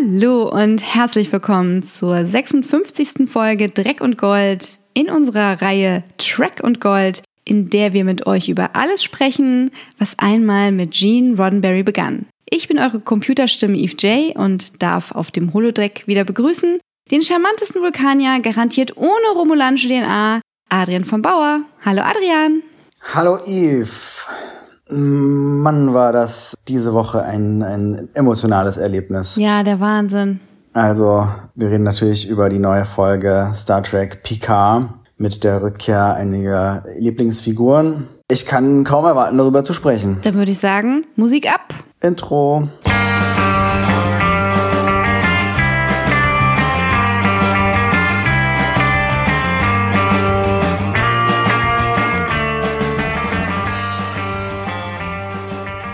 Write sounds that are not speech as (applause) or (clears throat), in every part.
Hallo und herzlich willkommen zur 56. Folge Dreck und Gold in unserer Reihe Track und Gold, in der wir mit euch über alles sprechen, was einmal mit Gene Roddenberry begann. Ich bin eure Computerstimme Eve J und darf auf dem Holodeck wieder begrüßen den charmantesten Vulkanier, garantiert ohne romulanische DNA, Adrian von Bauer. Hallo Adrian. Hallo Eve. Mann, war das diese Woche ein, ein emotionales Erlebnis. Ja, der Wahnsinn. Also, wir reden natürlich über die neue Folge Star Trek Picard mit der Rückkehr einiger Lieblingsfiguren. Ich kann kaum erwarten, darüber zu sprechen. Dann würde ich sagen, Musik ab. Intro.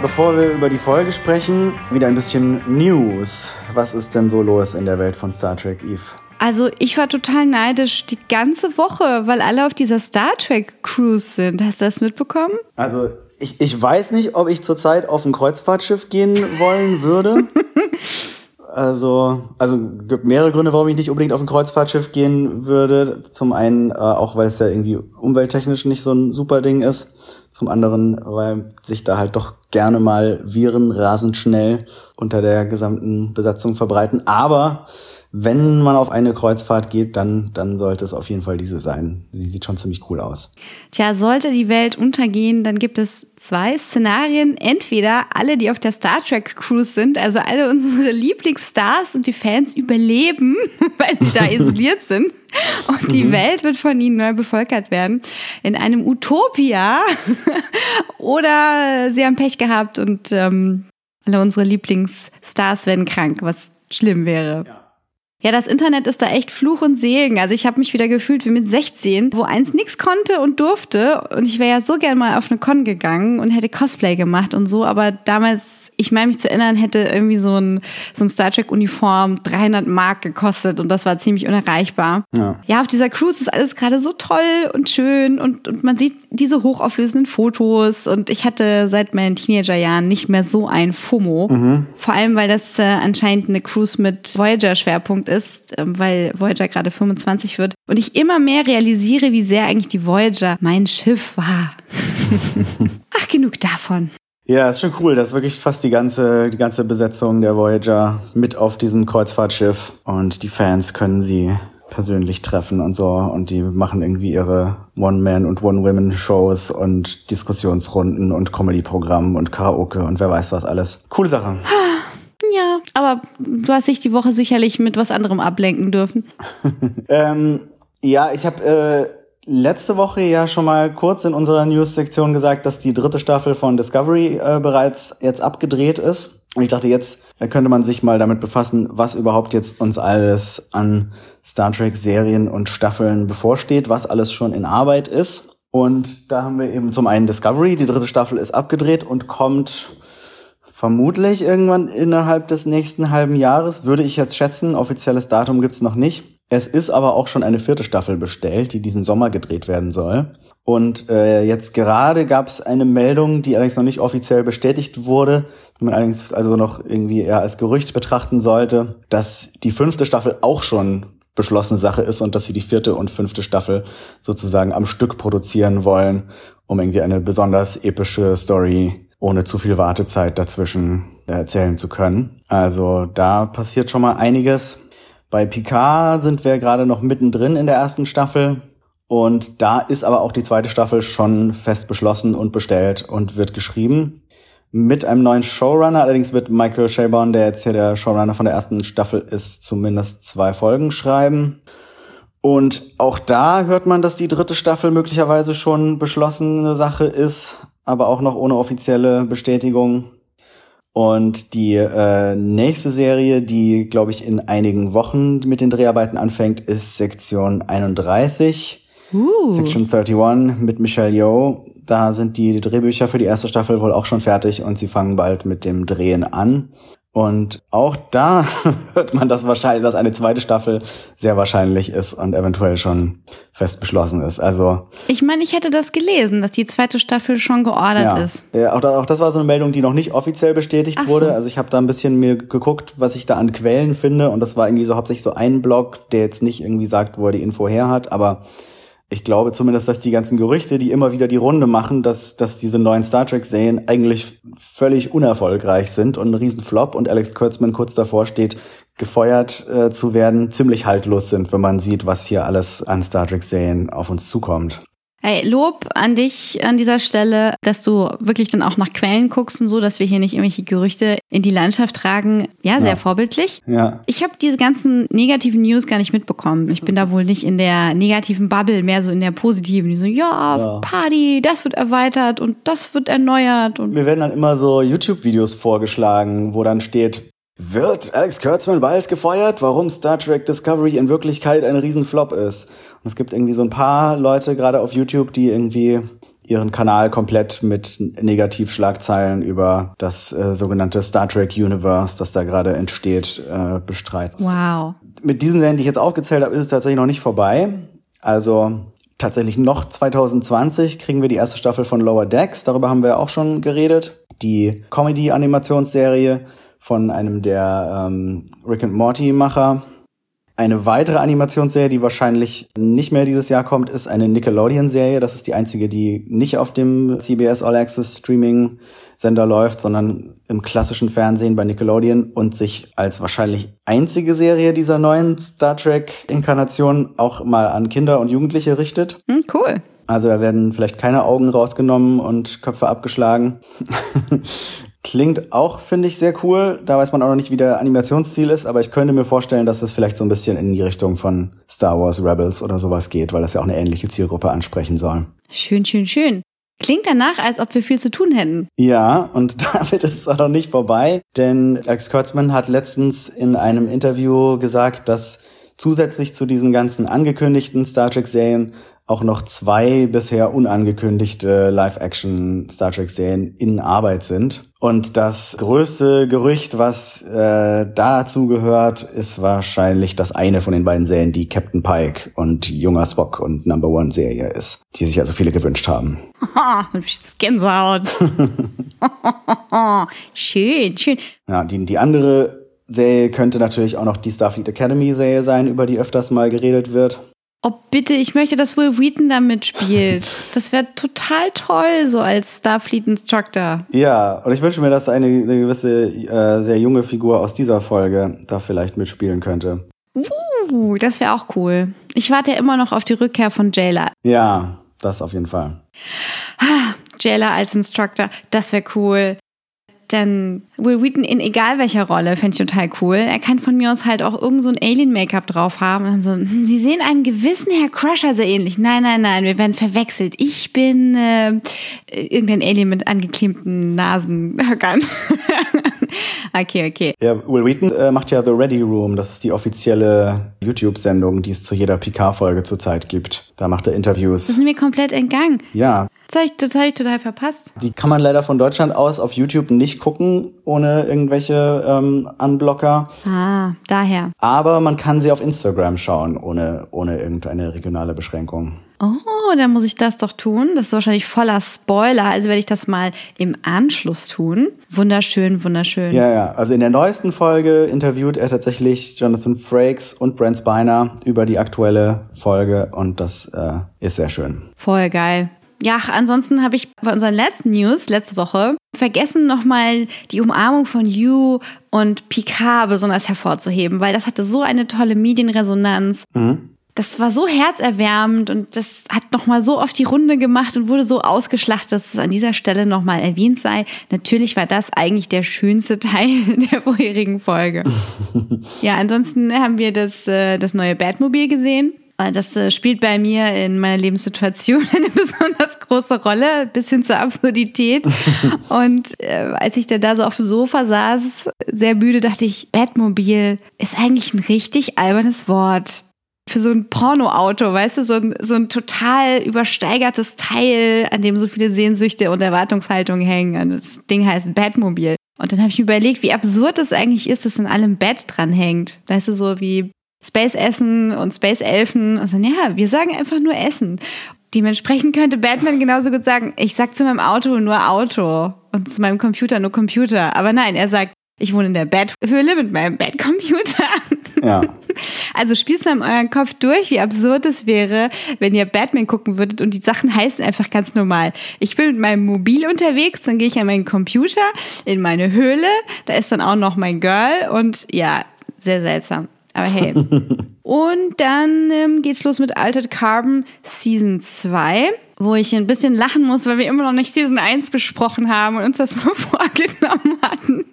Bevor wir über die Folge sprechen, wieder ein bisschen News. Was ist denn so los in der Welt von Star Trek, Eve? Also ich war total neidisch die ganze Woche, weil alle auf dieser Star Trek Cruise sind. Hast du das mitbekommen? Also ich, ich weiß nicht, ob ich zurzeit auf ein Kreuzfahrtschiff gehen wollen würde. (laughs) Also, also gibt mehrere Gründe, warum ich nicht unbedingt auf ein Kreuzfahrtschiff gehen würde. Zum einen äh, auch, weil es ja irgendwie umwelttechnisch nicht so ein super Ding ist. Zum anderen, weil sich da halt doch gerne mal Viren rasend schnell unter der gesamten Besatzung verbreiten. Aber wenn man auf eine Kreuzfahrt geht, dann, dann sollte es auf jeden Fall diese sein. Die sieht schon ziemlich cool aus. Tja, sollte die Welt untergehen, dann gibt es zwei Szenarien. Entweder alle, die auf der Star Trek Cruise sind, also alle unsere Lieblingsstars und die Fans überleben, (laughs) weil sie da (laughs) isoliert sind. Und die mhm. Welt wird von ihnen neu bevölkert werden. In einem Utopia. (laughs) Oder sie haben Pech gehabt und ähm, alle unsere Lieblingsstars werden krank, was schlimm wäre. Ja. Ja, das Internet ist da echt Fluch und Segen. Also ich habe mich wieder gefühlt wie mit 16, wo eins nix konnte und durfte. Und ich wäre ja so gern mal auf eine Con gegangen und hätte Cosplay gemacht und so. Aber damals, ich meine mich zu erinnern, hätte irgendwie so ein, so ein Star Trek-Uniform 300 Mark gekostet und das war ziemlich unerreichbar. Ja, ja auf dieser Cruise ist alles gerade so toll und schön und, und man sieht diese hochauflösenden Fotos. Und ich hatte seit meinen Teenagerjahren nicht mehr so ein FOMO. Mhm. Vor allem, weil das äh, anscheinend eine Cruise mit Voyager-Schwerpunkt ist ist, ähm, weil Voyager gerade 25 wird. Und ich immer mehr realisiere, wie sehr eigentlich die Voyager mein Schiff war. (laughs) Ach, genug davon. Ja, ist schon cool. Das ist wirklich fast die ganze, die ganze Besetzung der Voyager mit auf diesem Kreuzfahrtschiff. Und die Fans können sie persönlich treffen und so. Und die machen irgendwie ihre One-Man- und One-Women-Shows und Diskussionsrunden und Comedy-Programm und Karaoke und wer weiß was alles. Coole Sache. (laughs) Aber du hast dich die Woche sicherlich mit was anderem ablenken dürfen. (laughs) ähm, ja, ich habe äh, letzte Woche ja schon mal kurz in unserer News-Sektion gesagt, dass die dritte Staffel von Discovery äh, bereits jetzt abgedreht ist. Und ich dachte, jetzt könnte man sich mal damit befassen, was überhaupt jetzt uns alles an Star Trek-Serien und Staffeln bevorsteht, was alles schon in Arbeit ist. Und da haben wir eben zum einen Discovery, die dritte Staffel ist abgedreht und kommt Vermutlich irgendwann innerhalb des nächsten halben Jahres, würde ich jetzt schätzen. Offizielles Datum gibt's noch nicht. Es ist aber auch schon eine vierte Staffel bestellt, die diesen Sommer gedreht werden soll. Und äh, jetzt gerade gab es eine Meldung, die allerdings noch nicht offiziell bestätigt wurde, die man allerdings also noch irgendwie eher als Gerücht betrachten sollte, dass die fünfte Staffel auch schon beschlossene Sache ist und dass sie die vierte und fünfte Staffel sozusagen am Stück produzieren wollen, um irgendwie eine besonders epische Story ohne zu viel Wartezeit dazwischen erzählen zu können. Also da passiert schon mal einiges. Bei Picard sind wir gerade noch mittendrin in der ersten Staffel. Und da ist aber auch die zweite Staffel schon fest beschlossen und bestellt und wird geschrieben. Mit einem neuen Showrunner. Allerdings wird Michael Shabon, der jetzt hier der Showrunner von der ersten Staffel ist, zumindest zwei Folgen schreiben. Und auch da hört man, dass die dritte Staffel möglicherweise schon beschlossene Sache ist aber auch noch ohne offizielle Bestätigung. Und die äh, nächste Serie, die, glaube ich, in einigen Wochen mit den Dreharbeiten anfängt, ist Sektion 31. Uh. Section 31 mit Michelle Yeoh. Da sind die Drehbücher für die erste Staffel wohl auch schon fertig und sie fangen bald mit dem Drehen an. Und auch da (laughs) hört man das wahrscheinlich, dass eine zweite Staffel sehr wahrscheinlich ist und eventuell schon fest beschlossen ist. Also ich meine, ich hätte das gelesen, dass die zweite Staffel schon geordert ja, ist. Ja, auch, auch das war so eine Meldung, die noch nicht offiziell bestätigt Ach wurde. so. Also ich habe da ein bisschen mir geguckt, was ich da an Quellen finde und das war irgendwie so hauptsächlich so ein Blog, der jetzt nicht irgendwie sagt, wo er die Info her hat, aber ich glaube zumindest, dass die ganzen Gerüchte, die immer wieder die Runde machen, dass, dass diese neuen Star Trek-Serien eigentlich völlig unerfolgreich sind und ein Riesenflop und Alex Kurtzman kurz davor steht, gefeuert äh, zu werden, ziemlich haltlos sind, wenn man sieht, was hier alles an Star Trek-Serien auf uns zukommt. Hey, Lob an dich an dieser Stelle, dass du wirklich dann auch nach Quellen guckst und so, dass wir hier nicht irgendwelche Gerüchte in die Landschaft tragen. Ja, sehr Ja. vorbildlich. Ja. Ich habe diese ganzen negativen News gar nicht mitbekommen. Ich bin da wohl nicht in der negativen Bubble, mehr so in der positiven. Die so, ja, Ja. Party, das wird erweitert und das wird erneuert und Mir werden dann immer so YouTube-Videos vorgeschlagen, wo dann steht, wird Alex Kurtzman bald gefeuert, warum Star Trek Discovery in Wirklichkeit ein Riesenflop ist. Und es gibt irgendwie so ein paar Leute, gerade auf YouTube, die irgendwie ihren Kanal komplett mit Negativschlagzeilen über das äh, sogenannte Star Trek Universe, das da gerade entsteht, äh, bestreiten wow. mit diesen Serien, die ich jetzt aufgezählt habe, ist es tatsächlich noch nicht vorbei. Also tatsächlich noch 2020 kriegen wir die erste Staffel von Lower Decks. Darüber haben wir auch schon geredet. Die Comedy-Animationsserie von einem der ähm, Rick and Morty-Macher. Eine weitere Animationsserie, die wahrscheinlich nicht mehr dieses Jahr kommt, ist eine Nickelodeon-Serie. Das ist die einzige, die nicht auf dem CBS All Access Streaming Sender läuft, sondern im klassischen Fernsehen bei Nickelodeon und sich als wahrscheinlich einzige Serie dieser neuen Star Trek Inkarnation auch mal an Kinder und Jugendliche richtet. Hm, cool. Also da werden vielleicht keine Augen rausgenommen und Köpfe abgeschlagen. (laughs) Klingt auch, finde ich, sehr cool. Da weiß man auch noch nicht, wie der Animationsstil ist, aber ich könnte mir vorstellen, dass es vielleicht so ein bisschen in die Richtung von Star Wars Rebels oder sowas geht, weil das ja auch eine ähnliche Zielgruppe ansprechen soll. Schön, schön, schön. Klingt danach, als ob wir viel zu tun hätten. Ja, und (laughs) damit ist es auch noch nicht vorbei, denn Alex Kurtzman hat letztens in einem Interview gesagt, dass zusätzlich zu diesen ganzen angekündigten Star Trek-Serien auch noch zwei bisher unangekündigte Live-Action Star Trek-Serien in Arbeit sind. Und das größte Gerücht, was äh, dazu gehört, ist wahrscheinlich, dass eine von den beiden Serien die Captain Pike und junger Spock und Number One Serie ist, die sich also viele gewünscht haben. (laughs) Gänsehaut. (laughs) schön, schön. Ja, die, die andere Serie könnte natürlich auch noch die Starfleet Academy Serie sein, über die öfters mal geredet wird. Oh, bitte, ich möchte, dass Will Wheaton da mitspielt. Das wäre total toll, so als Starfleet Instructor. Ja, und ich wünsche mir, dass eine, eine gewisse, äh, sehr junge Figur aus dieser Folge da vielleicht mitspielen könnte. Uh, das wäre auch cool. Ich warte ja immer noch auf die Rückkehr von Jayla. Ja, das auf jeden Fall. Jayla als Instructor, das wäre cool. Denn Will Wheaton in egal welcher Rolle fände ich total cool. Er kann von mir aus halt auch irgend so ein Alien-Make-up drauf haben. Und dann so, hm, Sie sehen einem gewissen Herr Crusher sehr ähnlich. Nein, nein, nein, wir werden verwechselt. Ich bin äh, irgendein Alien mit angeklebten Nasenhöckern. (laughs) (laughs) okay, okay. Ja, Will Wheaton äh, macht ja The Ready Room. Das ist die offizielle YouTube-Sendung, die es zu jeder Picard-Folge zurzeit gibt. Da macht er Das Interviews. ist mir komplett entgangen. Ja, Das habe ich, das hab ich total verpasst. Die kann man leider von Deutschland aus auf YouTube nicht gucken, ohne irgendwelche ähm, Unblocker. Ah, daher. Aber man kann sie auf Instagram schauen, ohne, ohne irgendeine regionale Beschränkung. Oh, dann muss ich das doch tun. Das ist wahrscheinlich voller Spoiler, also werde ich das mal im Anschluss tun. Wunderschön, wunderschön. Ja, ja. Also in der neuesten Folge interviewt er tatsächlich Jonathan Frakes und Brent Spiner über die aktuelle Folge und das äh, ist sehr schön. Voll geil. Ja, ansonsten habe ich bei unseren letzten News letzte Woche vergessen, nochmal die Umarmung von You und Picard besonders hervorzuheben, weil das hatte so eine tolle Medienresonanz. Das war so herzerwärmend und das hat nochmal so oft die Runde gemacht und wurde so ausgeschlachtet, dass es an dieser Stelle nochmal erwähnt sei. Natürlich war das eigentlich der schönste (laughs) Teil der vorherigen Folge. (laughs) ja, ansonsten haben wir das, äh, das neue Batmobil gesehen. Äh, Das äh, spielt bei mir in meiner Lebenssituation (laughs) eine besonders große Rolle, bis hin zur Absurdität. Und äh, als ich dann da so auf dem Sofa saß, sehr müde, dachte ich, Batmobil ist eigentlich ein richtig albernes Wort. Für so ein Pornoauto, weißt du, so ein, so ein total übersteigertes Teil, an dem so viele Sehnsüchte und Erwartungshaltungen hängen. Und das Ding heißt Batmobil. Und dann habe ich mir überlegt, wie absurd es eigentlich ist, dass in allem Bett dranhängt. Weißt du, so wie Space Essen und Space Elfen. Und dann, ja, wir sagen einfach nur Essen. Dementsprechend könnte Batman genauso gut sagen, ich sag zu meinem Auto nur Auto und zu meinem Computer nur Computer. Aber nein, er sagt, ich wohne in der Betthöhle mit meinem Bettcomputer. Ja. (laughs) Also spielt's mal in euren Kopf durch, wie absurd es wäre, wenn ihr Batman gucken würdet und die Sachen heißen einfach ganz normal. Ich bin mit meinem Mobil unterwegs, dann gehe ich an meinen Computer, in meine Höhle, da ist dann auch noch mein Girl und ja, sehr seltsam. Aber hey. (laughs) und dann ähm, geht's los mit Altered Carbon Season 2 wo ich ein bisschen lachen muss, weil wir immer noch nicht Season 1 besprochen haben und uns das mal (laughs) vorgenommen hatten.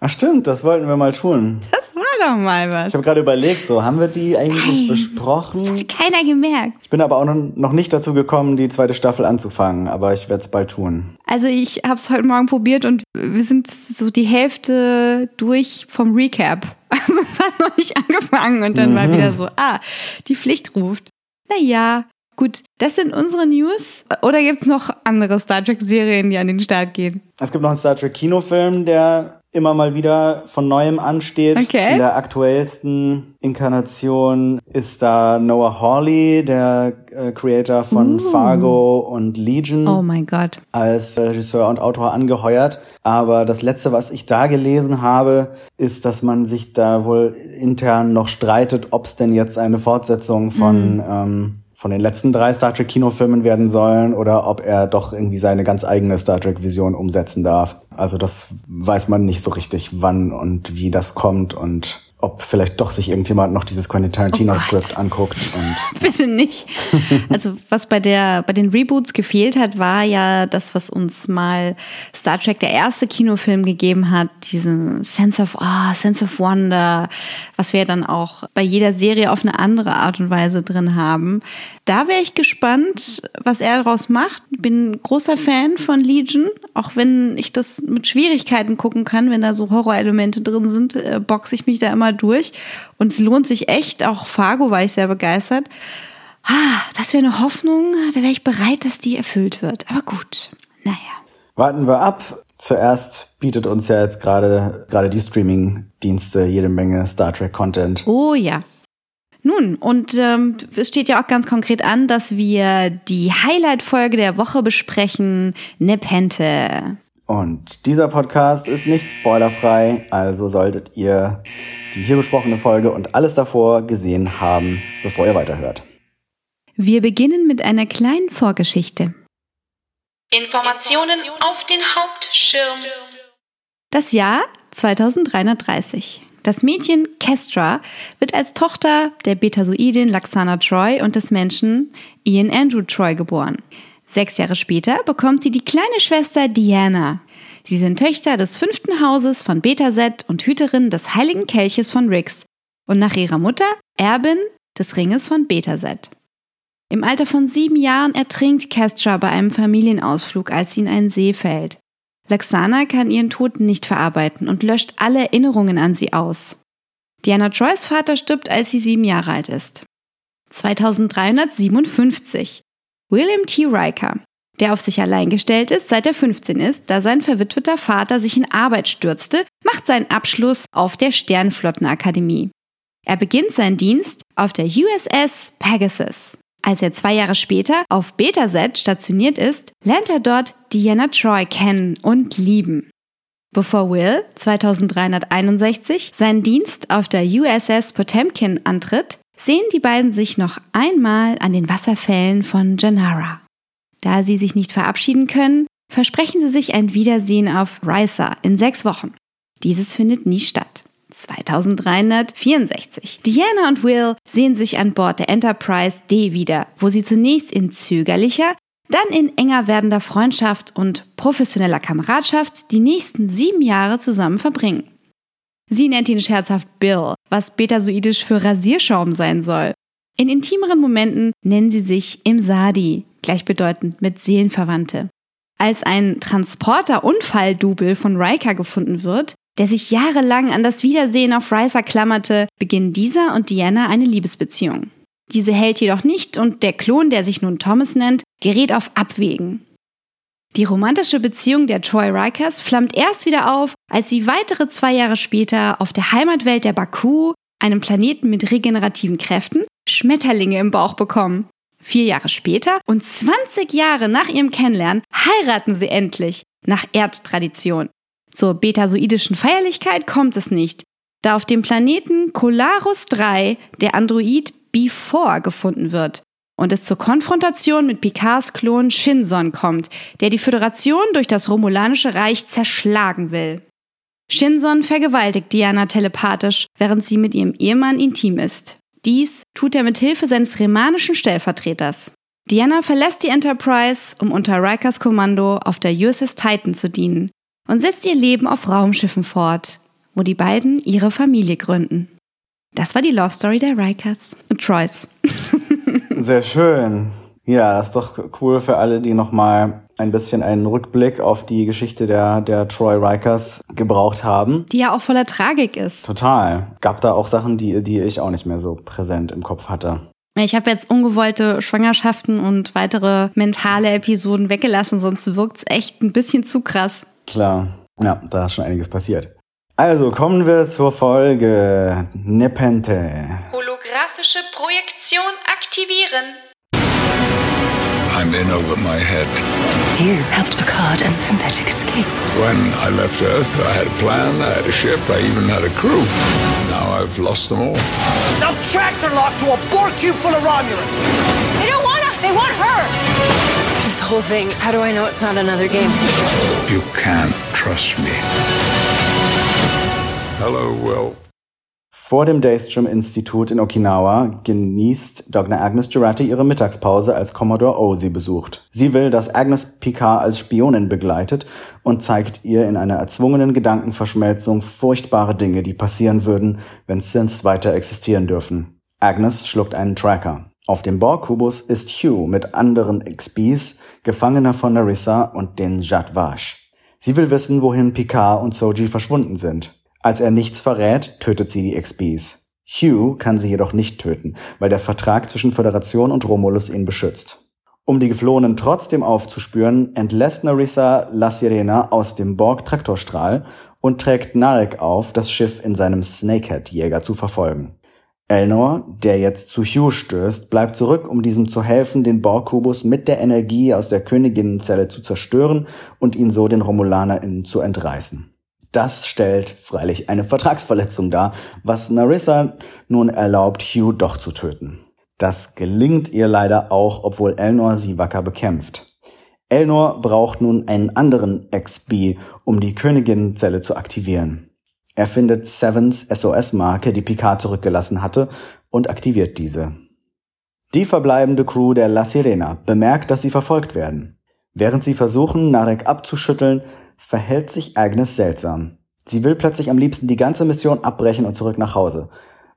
Ach stimmt, das wollten wir mal tun. Das war doch mal was. Ich habe gerade überlegt, so haben wir die eigentlich Nein, besprochen? Das hat keiner gemerkt. Ich bin aber auch noch nicht dazu gekommen, die zweite Staffel anzufangen, aber ich werde es bald tun. Also ich habe es heute Morgen probiert und wir sind so die Hälfte durch vom Recap. (laughs) Also es hat noch nicht angefangen und dann mhm. war wieder so, ah, die Pflicht ruft. Naja, Gut, das sind unsere News. Oder gibt's noch andere Star Trek-Serien, die an den Start gehen? Es gibt noch einen Star Trek-Kinofilm, der immer mal wieder von neuem ansteht. Okay. In der aktuellsten Inkarnation ist da Noah Hawley, der äh, Creator von uh. Fargo und Legion. Oh mein Gott. Als Regisseur und Autor angeheuert. Aber das letzte, was ich da gelesen habe, ist, dass man sich da wohl intern noch streitet, ob es denn jetzt eine Fortsetzung von mm. ähm, von den letzten drei Star Trek Kinofilmen werden sollen oder ob er doch irgendwie seine ganz eigene Star Trek Vision umsetzen darf. Also das weiß man nicht so richtig, wann und wie das kommt und ob vielleicht doch sich irgendjemand noch dieses Quentin Tarantino oh anguckt und (laughs) bitte nicht. (laughs) Also was bei der bei den Reboots gefehlt hat, war ja das, was uns mal Star Trek der erste Kinofilm gegeben hat, diesen Sense of ah, Sense of Wonder, was wir dann auch bei jeder Serie auf eine andere Art und Weise drin haben. Da wäre ich gespannt, was er daraus macht. Bin großer Fan von Legion, auch wenn ich das mit Schwierigkeiten gucken kann, wenn da so Horrorelemente drin sind, äh, boxe ich mich da immer durch. Und es lohnt sich echt. Auch Fargo war ich sehr begeistert. Ah, das wäre eine Hoffnung, da wäre ich bereit, dass die erfüllt wird. Aber gut, naja. Warten wir ab. Zuerst bietet uns ja jetzt gerade gerade die Streaming-Dienste jede Menge Star Trek-Content. Oh ja. Nun, und ähm, es steht ja auch ganz konkret an, dass wir die Highlight-Folge der Woche besprechen, Nepente. Und dieser Podcast ist nicht spoilerfrei, also solltet ihr die hier besprochene Folge und alles davor gesehen haben, bevor ihr weiterhört. Wir beginnen mit einer kleinen Vorgeschichte. Informationen auf den Hauptschirm. Das Jahr 2330. Das Mädchen Kestra wird als Tochter der Betasoidin Laxana Troy und des Menschen Ian Andrew Troy geboren. Sechs Jahre später bekommt sie die kleine Schwester Diana. Sie sind Töchter des fünften Hauses von Betaset und Hüterin des heiligen Kelches von Rix und nach ihrer Mutter Erbin des Ringes von Betaset. Im Alter von sieben Jahren ertrinkt Kestra bei einem Familienausflug, als sie in einen See fällt. Laxana kann ihren Tod nicht verarbeiten und löscht alle Erinnerungen an sie aus. Diana Troys Vater stirbt, als sie sieben Jahre alt ist. 2357. William T. Riker, der auf sich allein gestellt ist, seit er 15 ist, da sein verwitweter Vater sich in Arbeit stürzte, macht seinen Abschluss auf der Sternflottenakademie. Er beginnt seinen Dienst auf der USS Pegasus. Als er zwei Jahre später auf Betaset stationiert ist, lernt er dort Diana Troy kennen und lieben. Bevor Will 2361 seinen Dienst auf der USS Potemkin antritt, sehen die beiden sich noch einmal an den Wasserfällen von Janara. Da sie sich nicht verabschieden können, versprechen sie sich ein Wiedersehen auf Risa in sechs Wochen. Dieses findet nie statt. 2364. Diana und Will sehen sich an Bord der Enterprise D wieder, wo sie zunächst in zögerlicher, dann in enger werdender Freundschaft und professioneller Kameradschaft die nächsten sieben Jahre zusammen verbringen. Sie nennt ihn scherzhaft Bill, was betasoidisch für Rasierschaum sein soll. In intimeren Momenten nennen sie sich im Sadi, gleichbedeutend mit Seelenverwandte. Als ein Transporter-Unfall-Double von Riker gefunden wird, der sich jahrelang an das Wiedersehen auf Riser klammerte, beginnen dieser und Diana eine Liebesbeziehung. Diese hält jedoch nicht und der Klon, der sich nun Thomas nennt, gerät auf Abwägen. Die romantische Beziehung der Troy Rikers flammt erst wieder auf, als sie weitere zwei Jahre später auf der Heimatwelt der Baku, einem Planeten mit regenerativen Kräften, Schmetterlinge im Bauch bekommen. Vier Jahre später und 20 Jahre nach ihrem Kennenlernen heiraten sie endlich, nach Erdtradition. Zur betasoidischen Feierlichkeit kommt es nicht, da auf dem Planeten Colarus 3 der Android B4 gefunden wird und es zur Konfrontation mit Picards Klon Shinson kommt, der die Föderation durch das Romulanische Reich zerschlagen will. Shinson vergewaltigt Diana telepathisch, während sie mit ihrem Ehemann intim ist. Dies tut er mit Hilfe seines remanischen Stellvertreters. Diana verlässt die Enterprise, um unter Rikers Kommando auf der USS Titan zu dienen und setzt ihr Leben auf Raumschiffen fort, wo die beiden ihre Familie gründen. Das war die Love Story der Rikers und Troys. (laughs) Sehr schön. Ja, das ist doch cool für alle, die nochmal ein bisschen einen Rückblick auf die Geschichte der, der Troy Rikers gebraucht haben. Die ja auch voller Tragik ist. Total. Gab da auch Sachen, die, die ich auch nicht mehr so präsent im Kopf hatte. Ich habe jetzt ungewollte Schwangerschaften und weitere mentale Episoden weggelassen, sonst wirkt's echt ein bisschen zu krass. Klar. Ja, da ist schon einiges passiert. Also kommen wir zur Folge Nepente. Holographische Projektion aktivieren. I'm in over my head. You helped Picard and Synthetic escape. When I left Earth, I had a plan, I had a ship, I even had a crew. Now I've lost them all. Now tractor lock to a Borg cube full of Romulus. They don't want us. They want her. This whole thing, how do I know it's not another game? You can't trust me. Hello, Will. Vor dem Daystrom-Institut in Okinawa genießt Dr. Agnes Girardi ihre Mittagspause, als Commodore O sie besucht. Sie will, dass Agnes Picard als Spionin begleitet und zeigt ihr in einer erzwungenen Gedankenverschmelzung furchtbare Dinge, die passieren würden, wenn Synths weiter existieren dürfen. Agnes schluckt einen Tracker. Auf dem Borg-Kubus ist Hugh mit anderen XBs, Gefangener von Narissa und den Jadwash. Sie will wissen, wohin Picard und Soji verschwunden sind. Als er nichts verrät, tötet sie die XBs. Hugh kann sie jedoch nicht töten, weil der Vertrag zwischen Föderation und Romulus ihn beschützt. Um die Geflohenen trotzdem aufzuspüren, entlässt Narissa La Sirena aus dem Borg-Traktorstrahl und trägt Narek auf, das Schiff in seinem Snakehead-Jäger zu verfolgen. Elnor, der jetzt zu Hugh stößt, bleibt zurück, um diesem zu helfen, den Borg-Kubus mit der Energie aus der Königinnenzelle zu zerstören und ihn so den RomulanerInnen zu entreißen. Das stellt freilich eine Vertragsverletzung dar, was Narissa nun erlaubt, Hugh doch zu töten. Das gelingt ihr leider auch, obwohl Elnor sie wacker bekämpft. Elnor braucht nun einen anderen XB, um die Königinnenzelle zu aktivieren. Er findet Sevens SOS-Marke, die Picard zurückgelassen hatte, und aktiviert diese. Die verbleibende Crew der La Sirena bemerkt, dass sie verfolgt werden. Während sie versuchen, Narek abzuschütteln, verhält sich Agnes seltsam. Sie will plötzlich am liebsten die ganze Mission abbrechen und zurück nach Hause.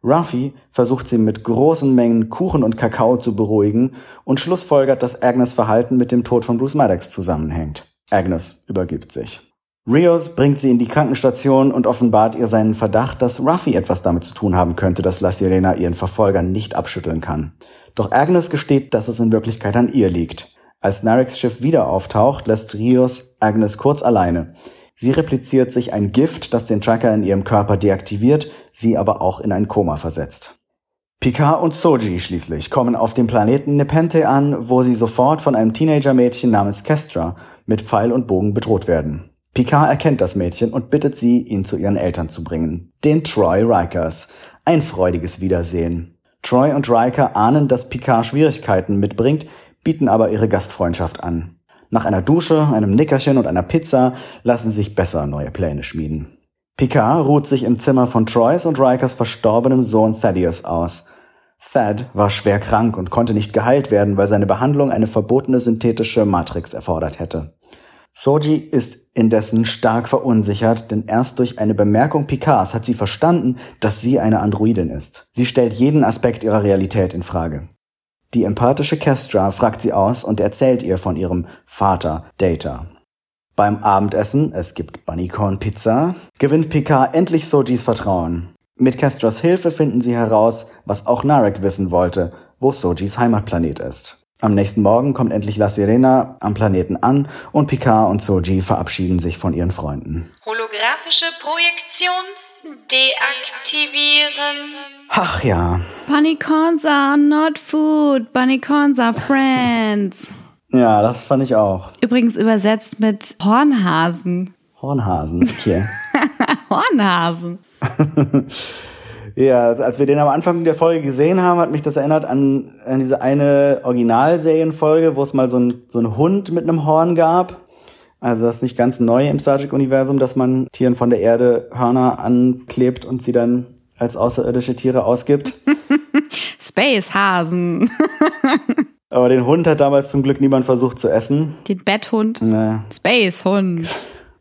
Ruffy versucht sie mit großen Mengen Kuchen und Kakao zu beruhigen und schlussfolgert, dass Agnes Verhalten mit dem Tod von Bruce Maddox zusammenhängt. Agnes übergibt sich. Rios bringt sie in die Krankenstation und offenbart ihr seinen Verdacht, dass Ruffy etwas damit zu tun haben könnte, dass La Sirena ihren Verfolger nicht abschütteln kann. Doch Agnes gesteht, dass es in Wirklichkeit an ihr liegt. Als Nareks Schiff wieder auftaucht, lässt Rios Agnes kurz alleine. Sie repliziert sich ein Gift, das den Tracker in ihrem Körper deaktiviert, sie aber auch in ein Koma versetzt. Picard und Soji schließlich kommen auf dem Planeten Nepente an, wo sie sofort von einem Teenager-Mädchen namens Kestra mit Pfeil und Bogen bedroht werden. Picard erkennt das Mädchen und bittet sie, ihn zu ihren Eltern zu bringen, den Troy Rikers. Ein freudiges Wiedersehen. Troy und Riker ahnen, dass Picard Schwierigkeiten mitbringt, bieten aber ihre Gastfreundschaft an. Nach einer Dusche, einem Nickerchen und einer Pizza lassen sich besser neue Pläne schmieden. Picard ruht sich im Zimmer von Troys und Rikers verstorbenem Sohn Thaddeus aus. Thad war schwer krank und konnte nicht geheilt werden, weil seine Behandlung eine verbotene synthetische Matrix erfordert hätte. Soji ist indessen stark verunsichert, denn erst durch eine Bemerkung Picards hat sie verstanden, dass sie eine Androidin ist. Sie stellt jeden Aspekt ihrer Realität in Frage. Die empathische Kestra fragt sie aus und erzählt ihr von ihrem Vater Data. Beim Abendessen, es gibt Bunnycorn Pizza, gewinnt Picard endlich Sojis Vertrauen. Mit Kestras Hilfe finden sie heraus, was auch Narek wissen wollte, wo Sojis Heimatplanet ist. Am nächsten Morgen kommt endlich La Sirena am Planeten an und Picard und Soji verabschieden sich von ihren Freunden. Holographische Projektion deaktivieren. Ach ja. Bunny corns are not food, bunny corns are friends. (laughs) Ja, das fand ich auch. Übrigens übersetzt mit Hornhasen. Hornhasen, okay. (laughs) Hornhasen. (laughs) Ja, als wir den am Anfang der Folge gesehen haben, hat mich das erinnert an, an diese eine Originalserienfolge, wo es mal so ein, so ein Hund mit einem Horn gab. Also das ist nicht ganz neu im Star Trek-Universum, dass man Tieren von der Erde Hörner anklebt und sie dann als außerirdische Tiere ausgibt. (laughs) Spacehasen. (laughs) Aber den Hund hat damals zum Glück niemand versucht zu essen. Den Betthund. Nee, Spacehund.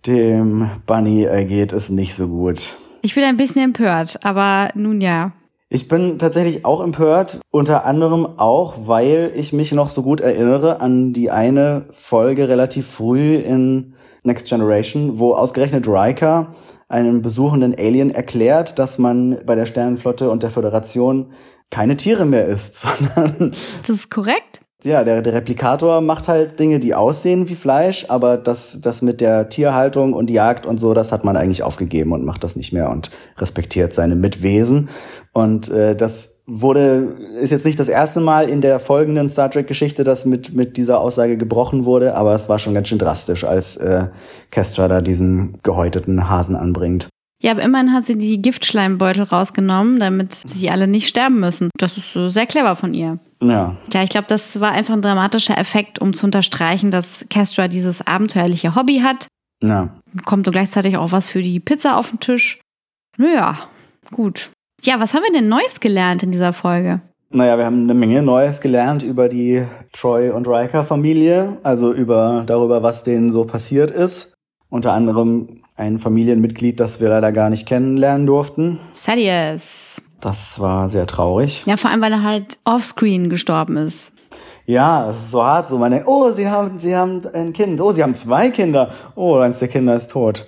dem Bunny geht es nicht so gut. Ich bin ein bisschen empört, aber nun ja. Ich bin tatsächlich auch empört, unter anderem auch, weil ich mich noch so gut erinnere an die eine Folge relativ früh in Next Generation, wo ausgerechnet Riker einem besuchenden Alien erklärt, dass man bei der Sternenflotte und der Föderation keine Tiere mehr isst, (laughs) sondern Das ist korrekt. Ja, der, der Replikator macht halt Dinge, die aussehen wie Fleisch, aber das, das mit der Tierhaltung und Jagd und so, das hat man eigentlich aufgegeben und macht das nicht mehr und respektiert seine Mitwesen. Und äh, das wurde, ist jetzt nicht das erste Mal in der folgenden Star Trek-Geschichte, dass mit, mit dieser Aussage gebrochen wurde, aber es war schon ganz schön drastisch, als äh, Kestra da diesen gehäuteten Hasen anbringt. Ja, aber immerhin hat sie die Giftschleimbeutel rausgenommen, damit sie alle nicht sterben müssen. Das ist äh, sehr clever von ihr. Ja, Ja, ich glaube, das war einfach ein dramatischer Effekt, um zu unterstreichen, dass Kestra dieses abenteuerliche Hobby hat. ja. Kommt so gleichzeitig auch was für die Pizza auf den Tisch. Naja, gut. Ja, was haben wir denn Neues gelernt in dieser Folge? Naja, wir haben eine Menge Neues gelernt über die Troy und Riker Familie, also über darüber, was denen so passiert ist. Unter anderem ein Familienmitglied, das wir leider gar nicht kennenlernen durften. Thaddeus. Das war sehr traurig. Ja, vor allem, weil er halt offscreen gestorben ist. Ja, es ist so hart, so man denkt, oh, sie haben, sie haben ein Kind, oh, sie haben zwei Kinder, oh, eins der Kinder ist tot.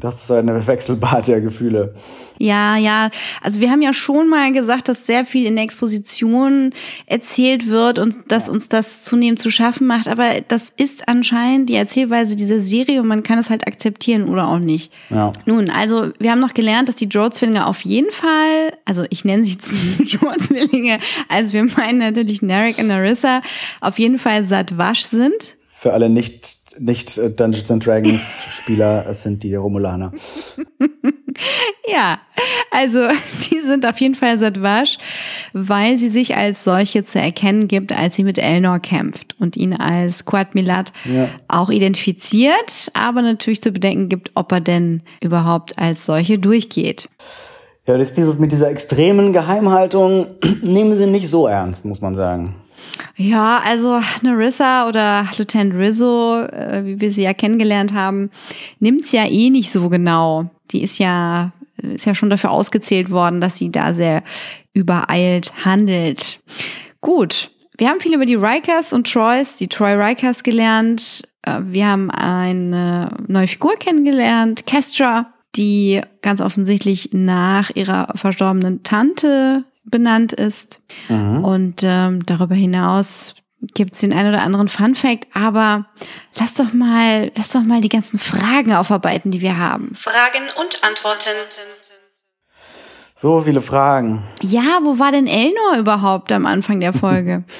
Das ist eine Wechselbad der Gefühle. Ja, ja. Also wir haben ja schon mal gesagt, dass sehr viel in der Exposition erzählt wird und dass uns das zunehmend zu schaffen macht. Aber das ist anscheinend die Erzählweise dieser Serie und man kann es halt akzeptieren oder auch nicht. Ja. Nun, also wir haben noch gelernt, dass die Drow-Zwillinge auf jeden Fall, also ich nenne sie (laughs) Drow-Zwillinge, also wir meinen natürlich Narek und Narissa, auf jeden Fall Satwasch sind. Für alle nicht, nicht äh, Dungeons and Dragons Spieler, es sind die Romulaner. (laughs) Ja, also (laughs) die sind auf jeden Fall Satwasch, weil sie sich als solche zu erkennen gibt, als sie mit Elnor kämpft und ihn als Quad Milat Ja. auch identifiziert, aber natürlich zu bedenken gibt, ob er denn überhaupt als solche durchgeht. Ja, das ist dieses mit dieser extremen Geheimhaltung, (clears throat) nehmen sie nicht so ernst, muss man sagen. Ja, also Narissa oder Lieutenant Rizzo, äh, wie wir sie ja kennengelernt haben, nimmt's ja eh nicht so genau. Die ist ja ist ja schon dafür ausgezählt worden, dass sie da sehr übereilt handelt. Gut, wir haben viel über die Rikers und Troys, die Troy Rikers gelernt. Äh, Wir haben eine neue Figur kennengelernt, Kestra, die ganz offensichtlich nach ihrer verstorbenen Tante benannt ist. Und ähm, darüber hinaus gibt's den ein oder anderen Fun Fact, aber lass doch mal, lass doch mal die ganzen Fragen aufarbeiten, die wir haben. Fragen und Antworten. So viele Fragen. Ja, wo war denn Elnor überhaupt am Anfang der Folge? (laughs)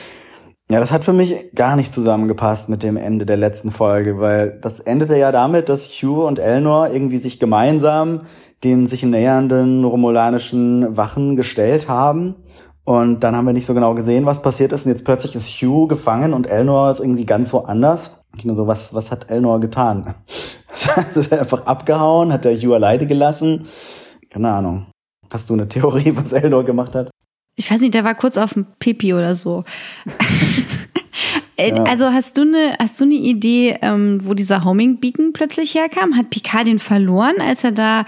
Ja, das hat für mich gar nicht zusammengepasst mit dem Ende der letzten Folge, weil das endete ja damit, dass Hugh und Elnor irgendwie sich gemeinsam den sich nähernden romulanischen Wachen gestellt haben. Und dann haben wir nicht so genau gesehen, was passiert ist. Und jetzt plötzlich ist Hugh gefangen und Elnor ist irgendwie ganz woanders. Ich mir so, was, was hat Elnor getan? (laughs) ist er einfach abgehauen? Hat der Hugh alleine gelassen? Keine Ahnung. Hast du eine Theorie, (laughs) was Elnor gemacht hat? Ich weiß nicht, der war kurz auf dem Pipi oder so. (laughs) Äh, Also hast du eine, hast du eine Idee, ähm, wo dieser Homing Beacon plötzlich herkam? Hat Picard den verloren, als er da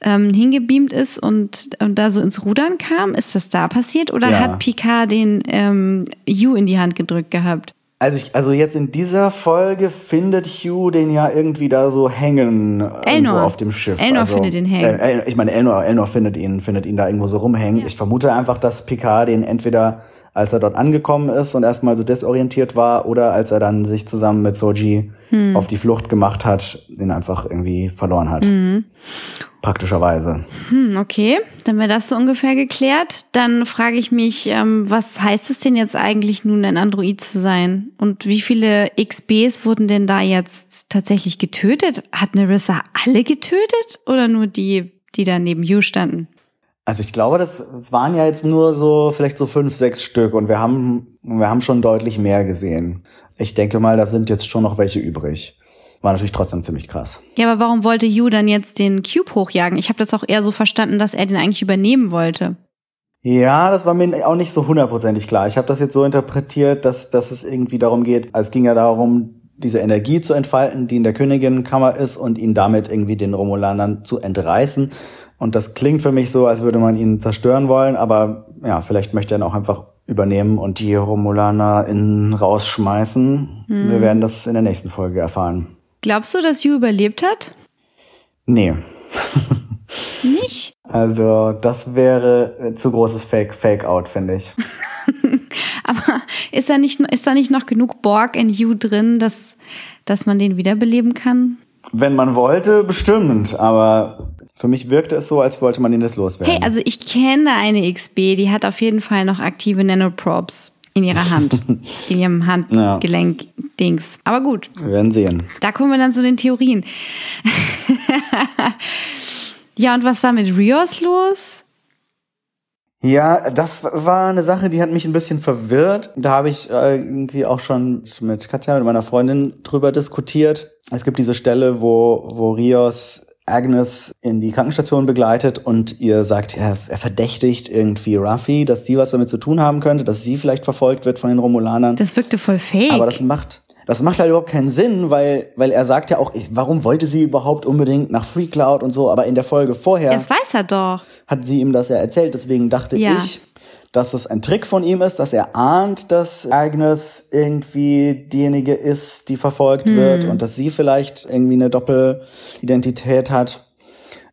ähm, hingebeamt ist und, und da so ins Rudern kam? Ist das da passiert? Oder Ja. hat Picard den ähm, U in die Hand gedrückt gehabt? Also, ich, also jetzt in dieser Folge findet Hugh den ja irgendwie da so hängen irgendwo Elnor. auf dem Schiff. Elnor also, findet ihn hängen. Äh, ich meine, Elnor, Elnor findet ihn, findet ihn da irgendwo so rumhängen. Ich vermute einfach, dass Picard den entweder als er dort angekommen ist und erstmal so desorientiert war oder als er dann sich zusammen mit Soji hm. auf die Flucht gemacht hat, den einfach irgendwie verloren hat. Mhm. Praktischerweise. Hm, okay, dann wäre das so ungefähr geklärt. Dann frage ich mich, ähm, was heißt es denn jetzt eigentlich nun, ein Android zu sein? Und wie viele XBs wurden denn da jetzt tatsächlich getötet? Hat Nerissa alle getötet oder nur die, die da neben You standen? Also ich glaube, das, das waren ja jetzt nur so vielleicht so fünf, sechs Stück und wir haben, wir haben schon deutlich mehr gesehen. Ich denke mal, da sind jetzt schon noch welche übrig. War natürlich trotzdem ziemlich krass. Ja, aber warum wollte Yu dann jetzt den Cube hochjagen? Ich habe das auch eher so verstanden, dass er den eigentlich übernehmen wollte. Ja, das war mir auch nicht so hundertprozentig klar. Ich habe das jetzt so interpretiert, dass, dass es irgendwie darum geht, es ging ja darum, diese Energie zu entfalten, die in der Königinnenkammer ist und ihn damit irgendwie den Romulanern zu entreißen. Und das klingt für mich so, als würde man ihn zerstören wollen, aber ja, vielleicht möchte er ihn auch einfach übernehmen und die Romulaner in rausschmeißen. Hm. Wir werden das in der nächsten Folge erfahren. Glaubst du, dass Yu überlebt hat? Nee. Nicht? (laughs) Also, das wäre zu großes Fake, Fake-out, finde ich. (laughs) Aber ist da nicht, ist da nicht noch genug Borg in Yu drin, dass, dass man den wiederbeleben kann? Wenn man wollte, bestimmt. Aber für mich wirkte es so, als wollte man ihn jetzt loswerden. Hey, also ich kenne eine XB, die hat auf jeden Fall noch aktive Nanoprobes in ihrer Hand, (laughs) in ihrem Handgelenk-Dings. Ja. Aber gut. Wir werden sehen. Da kommen wir dann zu den Theorien. (laughs) ja, und was war mit Rios los? Ja, das war eine Sache, die hat mich ein bisschen verwirrt. Da habe ich äh, irgendwie auch schon mit Katja, mit meiner Freundin drüber diskutiert. Es gibt diese Stelle, wo, wo Rios Agnes in die Krankenstation begleitet und ihr sagt, er, er verdächtigt irgendwie Ruffy, dass die was damit zu tun haben könnte, dass sie vielleicht verfolgt wird von den Romulanern. Das wirkte voll fake. Aber das macht, das macht halt überhaupt keinen Sinn, weil, weil er sagt ja auch, warum wollte sie überhaupt unbedingt nach Free Cloud und so, aber in der Folge vorher. Das weiß er doch. Hat sie ihm das ja erzählt, deswegen dachte ja. ich, dass es ein Trick von ihm ist, dass er ahnt, dass Agnes irgendwie diejenige ist, die verfolgt hm. wird und dass sie vielleicht irgendwie eine Doppelidentität hat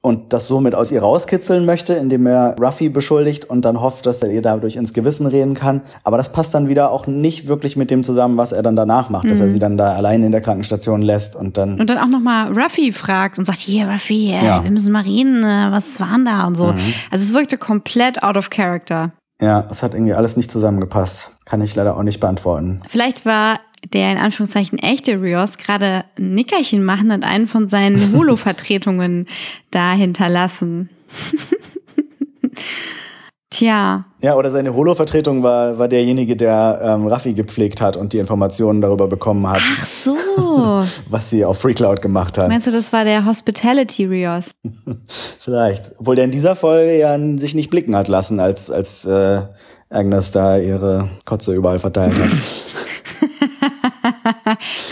und das somit aus ihr rauskitzeln möchte, indem er Ruffy beschuldigt und dann hofft, dass er ihr dadurch ins Gewissen reden kann. Aber das passt dann wieder auch nicht wirklich mit dem zusammen, was er dann danach macht, mhm. dass er mhm. sie dann da allein in der Krankenstation lässt und dann und dann auch nochmal Ruffy fragt und sagt, hier Ruffy, ey, ja. wir müssen mal reden, äh, was war denn da und so. Mhm. Also es wirkte komplett out of character. Ja, es hat irgendwie alles nicht zusammengepasst. Kann ich leider auch nicht beantworten. Vielleicht war der in Anführungszeichen echte Rios gerade ein Nickerchen machen und einen von seinen (laughs) Holo-Vertretungen da hinterlassen. (laughs) Tja. Ja, oder seine Holo-Vertretung war, war derjenige, der ähm, Raffi gepflegt hat und die Informationen darüber bekommen hat. Ach so. (laughs) was sie auf FreeCloud gemacht hat. Meinst du, das war der Hospitality Rios? Vielleicht. Obwohl der in dieser Folge ja sich nicht blicken hat lassen, als, als äh, Agnes da ihre Kotze überall verteilt hat. (laughs)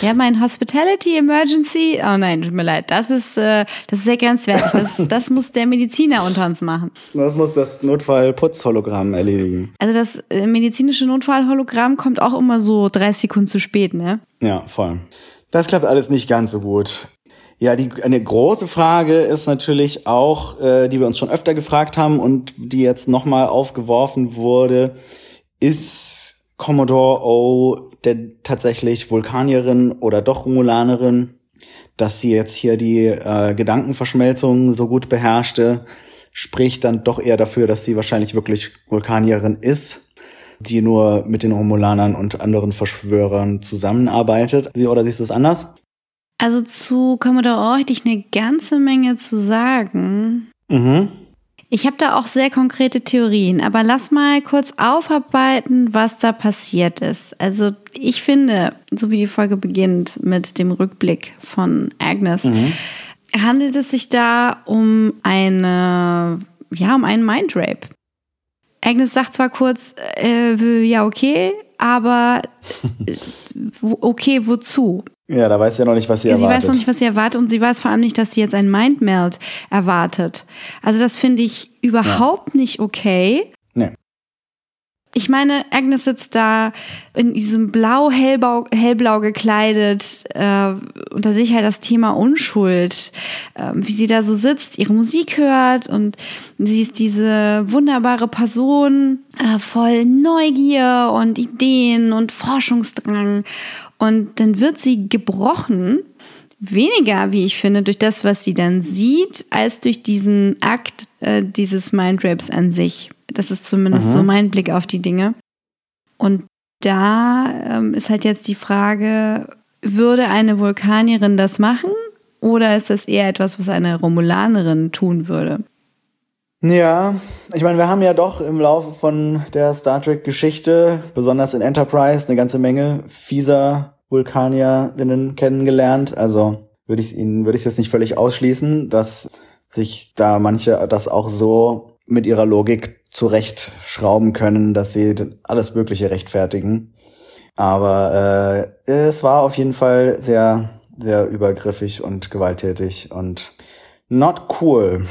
ja, mein Hospitality Emergency. Oh nein, tut mir leid. Das ist, äh, das ist sehr grenzwertig. Das, (laughs) das muss der Mediziner unter uns machen. Das muss das Notfallputzhologramm erledigen. Also das äh, medizinische Notfallhologramm kommt auch immer so 30 Sekunden zu spät, ne? Ja, voll. Das klappt alles nicht ganz so gut. Ja, die, eine große Frage ist natürlich auch, äh, die wir uns schon öfter gefragt haben und die jetzt nochmal aufgeworfen wurde, ist Commodore O der tatsächlich Vulkanierin oder doch Romulanerin, dass sie jetzt hier die äh, Gedankenverschmelzung so gut beherrschte, spricht dann doch eher dafür, dass sie wahrscheinlich wirklich Vulkanierin ist, die nur mit den Romulanern und anderen Verschwörern zusammenarbeitet. Sie oder siehst du es anders? Also zu Commodore O hätte ich eine ganze Menge zu sagen. Mhm. Ich habe da auch sehr konkrete Theorien, aber lass mal kurz aufarbeiten, was da passiert ist. Also ich finde, so wie die Folge beginnt mit dem Rückblick von Agnes, mhm. handelt es sich da um eine, ja, um einen Mindrape. Agnes sagt zwar kurz, äh, ja, okay, aber (laughs) äh, okay, wozu? Ja, da weiß sie ja noch nicht, was sie ja, erwartet. Sie weiß noch nicht, was sie erwartet und sie weiß vor allem nicht, dass sie jetzt ein Mindmeld erwartet. Also das finde ich überhaupt ja. nicht okay. Ich meine, Agnes sitzt da in diesem blau, hellblau, hellblau gekleidet, äh, unter sich halt das Thema Unschuld, äh, wie sie da so sitzt, ihre Musik hört und sie ist diese wunderbare Person, äh, voll Neugier und Ideen und Forschungsdrang. Und dann wird sie gebrochen weniger, wie ich finde, durch das, was sie dann sieht, als durch diesen Akt äh, dieses Mindrapes an sich. Das ist zumindest mhm. so mein Blick auf die Dinge. Und da ähm, ist halt jetzt die Frage, würde eine Vulkanierin das machen oder ist das eher etwas, was eine Romulanerin tun würde? Ja, ich meine, wir haben ja doch im Laufe von der Star Trek-Geschichte, besonders in Enterprise, eine ganze Menge fieser Vulkanierinnen kennengelernt. Also würde ich Ihnen würde ich jetzt nicht völlig ausschließen, dass sich da manche das auch so mit ihrer Logik zurechtschrauben können, dass sie alles Mögliche rechtfertigen. Aber äh, es war auf jeden Fall sehr, sehr übergriffig und gewalttätig und not cool.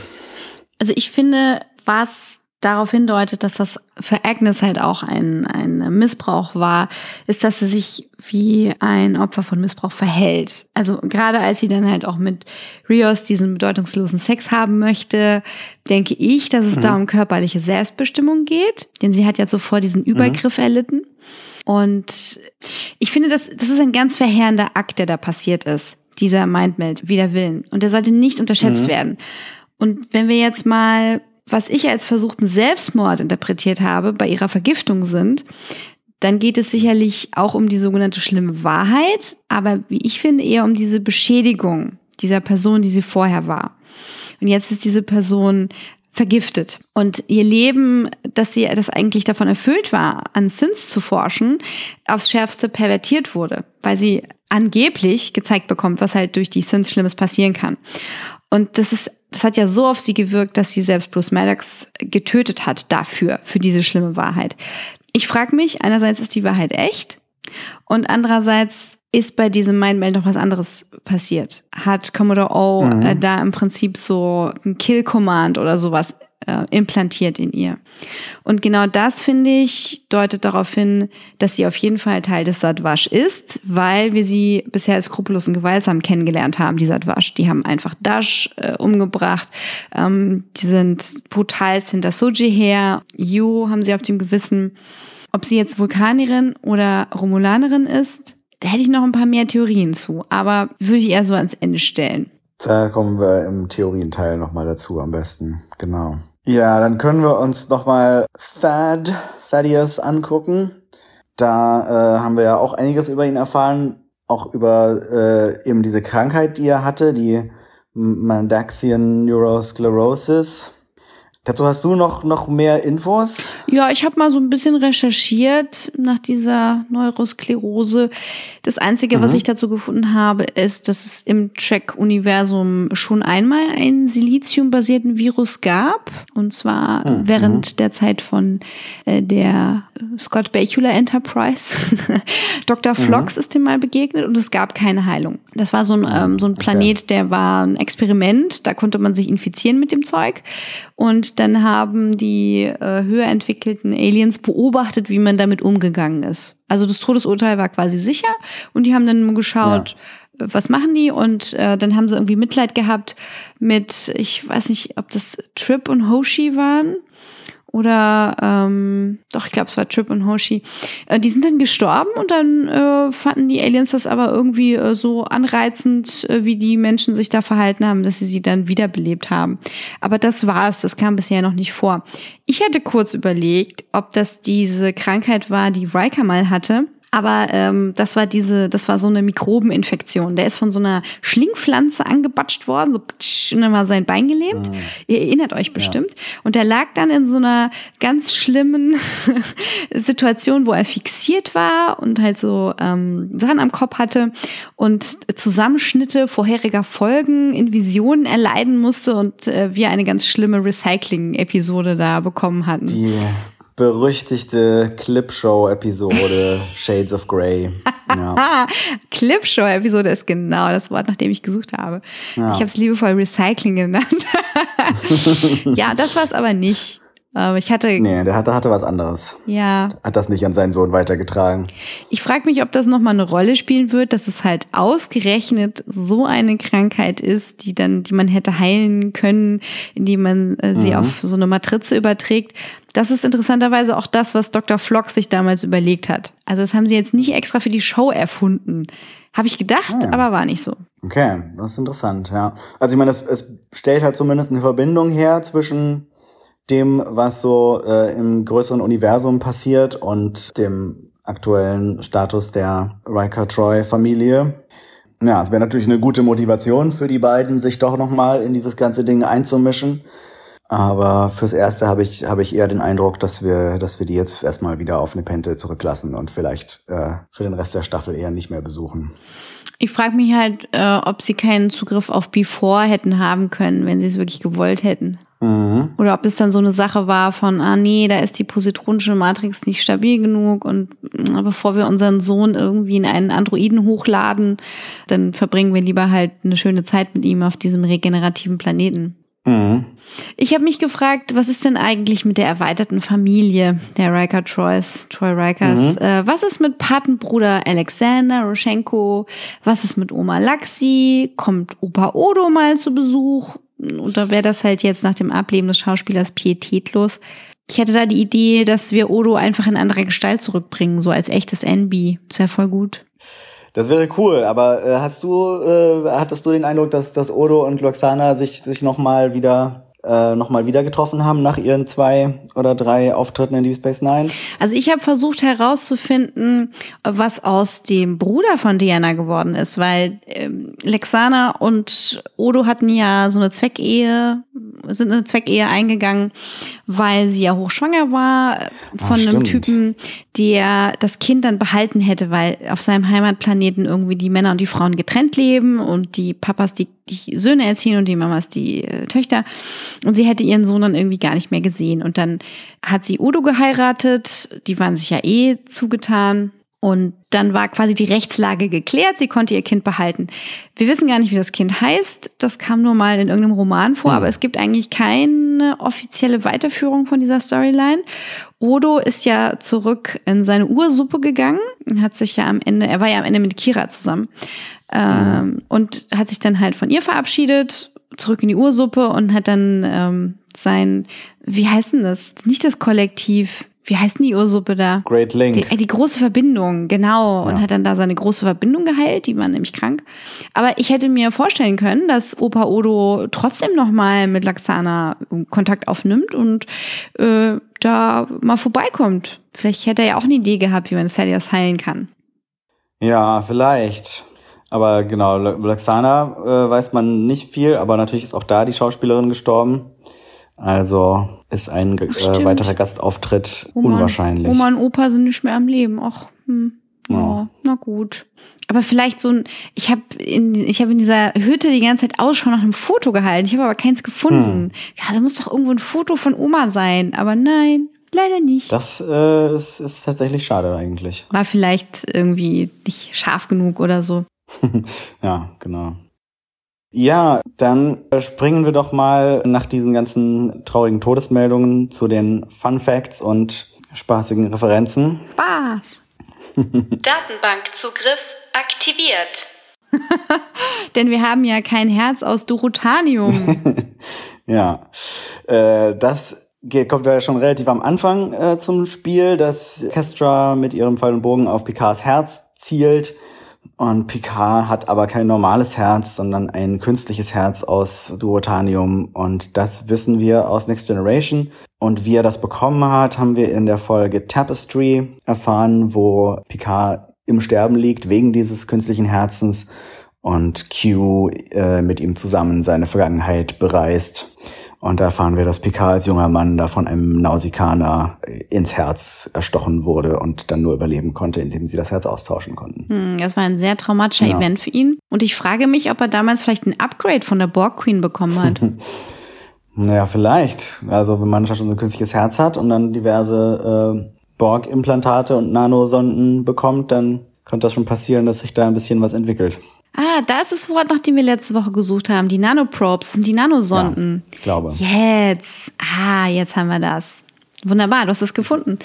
Also ich finde, was darauf hindeutet, dass das für Agnes halt auch ein, ein Missbrauch war, ist, dass sie sich wie ein Opfer von Missbrauch verhält. Also gerade als sie dann halt auch mit Rios diesen bedeutungslosen Sex haben möchte, denke ich, dass es mhm. da um körperliche Selbstbestimmung geht, denn sie hat ja zuvor diesen Übergriff mhm. erlitten. Und ich finde, das, das ist ein ganz verheerender Akt, der da passiert ist. Dieser Mindmeld, wider Willen. Und der sollte nicht unterschätzt mhm. werden. Und wenn wir jetzt mal was ich als versuchten Selbstmord interpretiert habe, bei ihrer Vergiftung sind, dann geht es sicherlich auch um die sogenannte schlimme Wahrheit, aber wie ich finde, eher um diese Beschädigung dieser Person, die sie vorher war. Und jetzt ist diese Person vergiftet. Und ihr Leben, dass sie das eigentlich davon erfüllt war, an Sins zu forschen, aufs Schärfste pervertiert wurde, weil sie angeblich gezeigt bekommt, was halt durch die Sins Schlimmes passieren kann. Und das ist das hat ja so auf sie gewirkt, dass sie selbst Bruce Maddox getötet hat dafür, für diese schlimme Wahrheit. Ich frage mich, einerseits ist die Wahrheit echt und andererseits ist bei diesem Mindmeld noch was anderes passiert. Hat Commodore O mhm. äh, da im Prinzip so ein Kill-Command oder sowas äh, implantiert in ihr. Und genau das, finde ich, deutet darauf hin, dass sie auf jeden Fall Teil des Sadwasch ist, weil wir sie bisher als skrupellos und gewaltsam kennengelernt haben, die Sadwasch. Die haben einfach Dash äh, umgebracht, ähm, die sind brutal hinter Soji her, Yu haben sie auf dem Gewissen. Ob sie jetzt Vulkanierin oder Romulanerin ist, da hätte ich noch ein paar mehr Theorien zu, aber würde ich eher so ans Ende stellen. Da kommen wir im Theorienteil nochmal dazu am besten. Genau. Ja, dann können wir uns nochmal Thad, Thaddeus angucken. Da äh, haben wir ja auch einiges über ihn erfahren, auch über äh, eben diese Krankheit, die er hatte, die Mandaxian Neurosclerosis. Dazu hast du noch, noch mehr Infos? Ja, ich habe mal so ein bisschen recherchiert nach dieser Neurosklerose. Das Einzige, mhm. was ich dazu gefunden habe, ist, dass es im Track-Universum schon einmal einen Silizium-basierten Virus gab. Und zwar mhm. während der Zeit von äh, der Scott Bakula Enterprise. (laughs) Dr. Flox mhm. ist dem mal begegnet und es gab keine Heilung. Das war so ein, ähm, so ein Planet, okay. der war ein Experiment. Da konnte man sich infizieren mit dem Zeug. Und dann haben die äh, höher entwickelten Aliens beobachtet, wie man damit umgegangen ist. Also das Todesurteil war quasi sicher und die haben dann geschaut, ja. was machen die und äh, dann haben sie irgendwie Mitleid gehabt mit, ich weiß nicht, ob das Trip und Hoshi waren oder ähm, doch, ich glaube, es war Trip und Hoshi. Äh, die sind dann gestorben und dann äh, fanden die Aliens das aber irgendwie äh, so anreizend, äh, wie die Menschen sich da verhalten haben, dass sie sie dann wiederbelebt haben. Aber das war es, das kam bisher noch nicht vor. Ich hatte kurz überlegt, ob das diese Krankheit war, die Riker mal hatte aber ähm, das war diese, das war so eine Mikrobeninfektion. Der ist von so einer Schlingpflanze angebatscht worden, so ptsch, und dann war sein Bein gelähmt. Mhm. Ihr erinnert euch bestimmt. Ja. Und der lag dann in so einer ganz schlimmen (laughs) Situation, wo er fixiert war und halt so ähm, Sachen am Kopf hatte und Zusammenschnitte vorheriger Folgen in Visionen erleiden musste und äh, wir eine ganz schlimme Recycling-Episode da bekommen hatten. Die berüchtigte Clipshow-Episode Shades of Grey. Ja. (laughs) Clipshow-Episode ist genau das Wort, nach dem ich gesucht habe. Ja. Ich habe es liebevoll Recycling genannt. (laughs) ja, das war es aber nicht. Aber ich hatte. Nee, der hatte, hatte was anderes. Ja. Hat das nicht an seinen Sohn weitergetragen. Ich frage mich, ob das nochmal eine Rolle spielen wird, dass es halt ausgerechnet so eine Krankheit ist, die dann, die man hätte heilen können, indem man äh, sie Mhm. auf so eine Matrize überträgt. Das ist interessanterweise auch das, was Dr. Flock sich damals überlegt hat. Also das haben sie jetzt nicht extra für die Show erfunden. Habe ich gedacht, Ah, ja. aber war nicht so. Okay, das ist interessant, ja. Also ich meine, es, es stellt halt zumindest eine Verbindung her zwischen dem, was so äh, im größeren Universum passiert und dem aktuellen Status der Riker Troy Familie. Ja, es wäre natürlich eine gute Motivation für die beiden, sich doch nochmal in dieses ganze Ding einzumischen. Aber fürs Erste habe ich, habe ich eher den Eindruck, dass wir, dass wir die jetzt erstmal wieder auf Nepente zurücklassen und vielleicht äh, für den Rest der Staffel eher nicht mehr besuchen. Ich frage mich halt, äh, ob sie keinen Zugriff auf Before hätten haben können, wenn sie es wirklich gewollt hätten. Mhm. Oder ob es dann so eine Sache war von, ah nee, da ist die positronische Matrix nicht stabil genug und bevor wir unseren Sohn irgendwie in einen Androiden hochladen, dann verbringen wir lieber halt eine schöne Zeit mit ihm auf diesem regenerativen Planeten. Mhm. Ich habe mich gefragt, was ist denn eigentlich mit der erweiterten Familie der Riker Troys, Troy Rikers? Äh, was ist mit Patenbruder Alexander Roschenko? Was ist mit Oma Laxi? Kommt Opa Odo mal zu Besuch? Oder wäre das halt jetzt nach dem Ableben des Schauspielers pietätlos? Ich hatte da die Idee, dass wir Odo einfach in anderer Gestalt zurückbringen, so als echtes NB. Das wäre voll gut. Das wäre cool, aber äh, hast du, äh, hattest du den Eindruck, dass, dass Odo und Loxana sich, sich nochmal wieder, äh, noch mal wieder getroffen haben nach ihren zwei oder drei Auftritten in Deep Space Nine? Also ich habe versucht herauszufinden, was aus dem Bruder von Diana geworden ist, weil ähm, Lexana und Odo hatten ja so eine Zweckehe, sind eine Zweckehe eingegangen, weil sie ja hochschwanger war äh, von einem stimmt. Typen, der das Kind dann behalten hätte, weil auf seinem Heimatplaneten irgendwie die Männer und die Frauen getrennt leben und die Papas die, die Söhne erziehen und die Mamas die äh, Töchter. Und sie hätte ihren Sohn dann irgendwie gar nicht mehr gesehen. Und dann hat sie Udo geheiratet, die waren sich ja eh zugetan. Und dann war quasi die Rechtslage geklärt, sie konnte ihr Kind behalten. Wir wissen gar nicht, wie das Kind heißt. Das kam nur mal in irgendeinem Roman vor, aber es gibt eigentlich keine offizielle Weiterführung von dieser Storyline. Odo ist ja zurück in seine Ursuppe gegangen, hat sich ja am Ende, er war ja am Ende mit Kira zusammen ähm, und hat sich dann halt von ihr verabschiedet, zurück in die Ursuppe und hat dann ähm, sein, wie heißt denn das? Nicht das Kollektiv. Wie heißt denn die Ursuppe da? Great Link. Die, äh, die große Verbindung, genau. Und Ja. hat dann da seine große Verbindung geheilt. Die war nämlich krank. Aber ich hätte mir vorstellen können, dass Opa Odo trotzdem noch mal mit Laxana Kontakt aufnimmt und äh, da mal vorbeikommt. Vielleicht hätte er ja auch eine Idee gehabt, wie man Thaddeus heilen kann. Ja, vielleicht. Aber genau, Loxana äh, weiß man nicht viel, aber natürlich ist auch da die Schauspielerin gestorben. Also ist ein äh, stimmt. weiterer Gastauftritt Oma unwahrscheinlich. Oma und Opa sind nicht mehr am Leben. Ach, hm. Ja, Ja. na gut. Aber vielleicht so ein, ich habe in, ich habe in dieser Hütte die ganze Zeit Ausschau nach einem Foto gehalten. Ich habe aber keins gefunden. Hm. Ja, da muss doch irgendwo ein Foto von Oma sein. Aber nein, leider nicht. Das äh, ist, ist tatsächlich schade eigentlich. War vielleicht irgendwie nicht scharf genug oder so. (laughs) Ja, genau. Ja, dann äh, springen wir doch mal nach diesen ganzen traurigen Todesmeldungen zu den Fun Facts und spaßigen Referenzen. Spaß. (laughs) Datenbankzugriff aktiviert. (laughs) Denn wir haben ja kein Herz aus Dorotanium. (laughs) Ja, äh, das kommt ja schon relativ am Anfang äh, zum Spiel, dass Kestra mit ihrem Pfeil und Bogen auf Picards Herz zielt. Und Picard hat aber kein normales Herz, sondern ein künstliches Herz aus Duotanium. Und das wissen wir aus Next Generation. Und wie er das bekommen hat, haben wir in der Folge Tapestry erfahren, wo Picard im Sterben liegt wegen dieses künstlichen Herzens und Q äh, mit ihm zusammen seine Vergangenheit bereist. Und da erfahren wir, dass Picard als junger Mann da von einem Nausikaner ins Herz erstochen wurde und dann nur überleben konnte, indem sie das Herz austauschen konnten. Hm, Das war ein sehr traumatischer Ja. Event für ihn. Und ich frage mich, ob er damals vielleicht ein Upgrade von der Borg Queen bekommen hat. (laughs) Naja, vielleicht. Also wenn man schon so ein künstliches Herz hat und dann diverse äh, Borg-Implantate und Nanosonden bekommt, dann könnte das schon passieren, dass sich da ein bisschen was entwickelt. Ah, da ist das Wort, nach dem wir letzte Woche gesucht haben. Die Nanoprobes, sind die Nanosonden. Ja, ich glaube. Jetzt. Ah, jetzt haben wir das. Wunderbar, du hast es gefunden.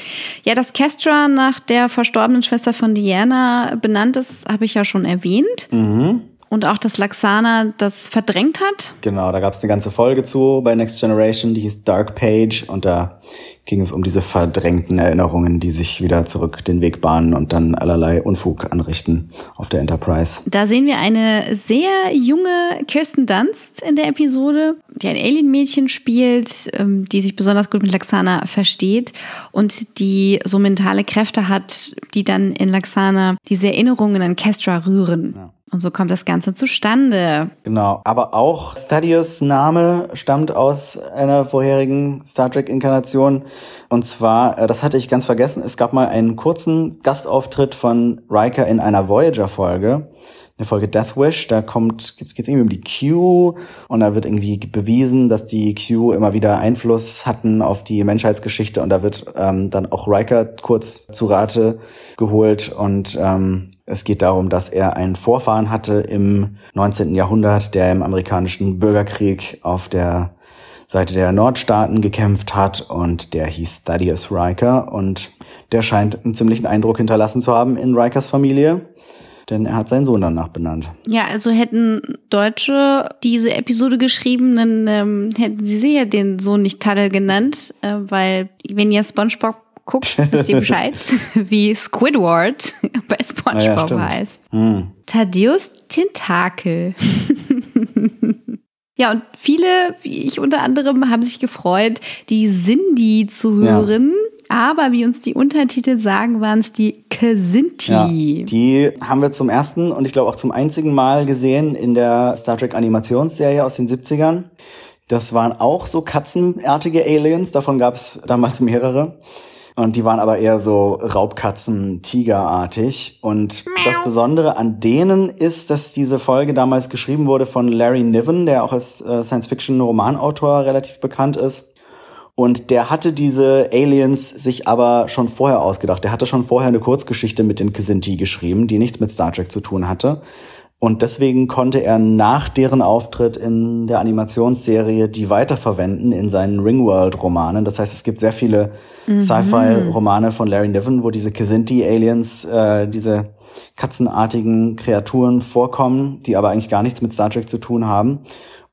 Ja, dass Kestra nach der verstorbenen Schwester von Diana benannt ist, habe ich ja schon erwähnt. Mhm. Und auch, dass Laxana das verdrängt hat. Genau, da gab es eine ganze Folge zu bei Next Generation, die hieß Dark Page und da ging es um diese verdrängten Erinnerungen, die sich wieder zurück den Weg bahnen und dann allerlei Unfug anrichten auf der Enterprise. Da sehen wir eine sehr junge Kirsten Dunst in der Episode, die ein Alien-Mädchen spielt, ähm, die sich besonders gut mit Laxana versteht und die so mentale Kräfte hat, die dann in Laxana diese Erinnerungen an Kestra rühren. Ja. Und so kommt das Ganze zustande. Genau. Aber auch Thaddeus Name stammt aus einer vorherigen Star Trek Inkarnation. Und zwar, äh, das hatte ich ganz vergessen, es gab mal einen kurzen Gastauftritt von Riker in einer Voyager Folge eine Folge Death Wish, da kommt, geht's irgendwie um die Q und da wird irgendwie bewiesen, dass die Q immer wieder Einfluss hatten auf die Menschheitsgeschichte und da wird ähm, dann auch Riker kurz zu Rate geholt und ähm, es geht darum, dass er einen Vorfahren hatte im 19. Jahrhundert, der im amerikanischen Bürgerkrieg auf der Seite der Nordstaaten gekämpft hat und der hieß Thaddeus Riker und der scheint einen ziemlichen Eindruck hinterlassen zu haben in Rikers Familie denn er hat seinen Sohn danach benannt. Ja, also hätten Deutsche diese Episode geschrieben, dann ähm, hätten sie sicher den Sohn nicht Taddle genannt, äh, weil wenn ihr SpongeBob guckt, wisst ihr Bescheid, (laughs) wie Squidward bei SpongeBob ja, heißt. Hm. Thaddeus Tentakel. (laughs) Ja, und viele, wie ich unter anderem, haben sich gefreut, die Cindy zu hören. Ja. Aber wie uns die Untertitel sagen, waren es die Kasinti. Ja, die haben wir zum ersten und ich glaube auch zum einzigen Mal gesehen in der Star Trek Animationsserie aus den 70ern. Das waren auch so katzenartige Aliens, davon gab es damals mehrere. Und die waren aber eher so Raubkatzen, Tigerartig. Und das Besondere an denen ist, dass diese Folge damals geschrieben wurde von Larry Niven, der auch als äh, Science-Fiction-Romanautor relativ bekannt ist. Und der hatte diese Aliens sich aber schon vorher ausgedacht. Der hatte schon vorher eine Kurzgeschichte mit den Kisinti geschrieben, die nichts mit Star Trek zu tun hatte. Und deswegen konnte er nach deren Auftritt in der Animationsserie die weiterverwenden in seinen Ringworld-Romanen. Das heißt, es gibt sehr viele mhm. Sci-Fi-Romane von Larry Niven, wo diese Kisinti-Aliens, äh, diese katzenartigen Kreaturen vorkommen, die aber eigentlich gar nichts mit Star Trek zu tun haben.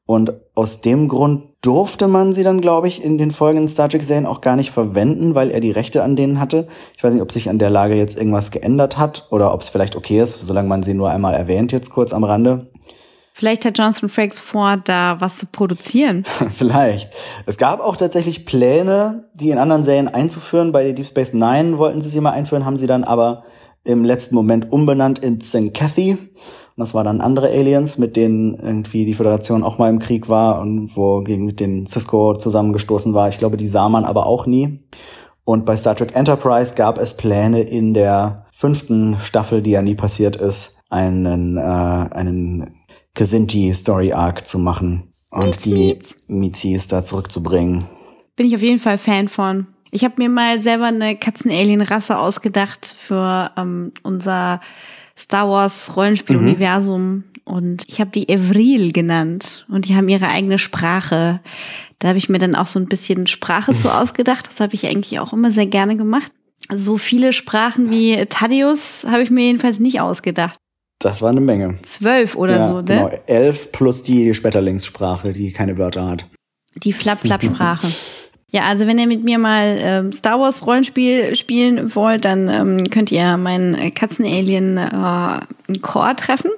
Und aus dem Grund durfte man sie dann, glaube ich, in den folgenden Star Trek-Serien auch gar nicht verwenden, weil er die Rechte an denen hatte. Ich weiß nicht, ob sich an der Lage jetzt irgendwas geändert hat oder ob es vielleicht okay ist, solange man sie nur einmal erwähnt, jetzt kurz am Rande. Vielleicht hat Jonathan Frakes vor, da was zu produzieren. (laughs) Vielleicht. Es gab auch tatsächlich Pläne, die in anderen Serien einzuführen. Bei Deep Space Nine wollten sie sie mal einführen, haben sie dann aber im letzten Moment umbenannt in Zencathi. Und das waren dann andere Aliens, mit denen irgendwie die Föderation auch mal im Krieg war und wo gegen mit den Cisco zusammengestoßen war. Ich glaube, die sah man aber auch nie. Und bei Star Trek Enterprise gab es Pläne in der fünften Staffel, die ja nie passiert ist, einen, äh, einen Kazinti Story Arc zu machen und die Mizis da zurückzubringen. Bin ich auf jeden Fall Fan von. Ich habe mir mal selber eine Katzen-Alien-Rasse ausgedacht für ähm, unser Star Wars Rollenspiel-Universum mhm. und ich habe die Evril genannt und die haben ihre eigene Sprache. Da habe ich mir dann auch so ein bisschen Sprache zu (laughs) ausgedacht. Das habe ich eigentlich auch immer sehr gerne gemacht. So viele Sprachen wie Thaddeus habe ich mir jedenfalls nicht ausgedacht. Das war eine Menge. Zwölf oder ja, so, ne? Genau, elf plus die Schmetterlingssprache, die keine Wörter hat. Die Flap-Flap-Sprache. (laughs) Ja, also wenn ihr mit mir mal ähm, Star Wars Rollenspiel spielen wollt, dann ähm, könnt ihr meinen Katzenalien äh, Chor treffen.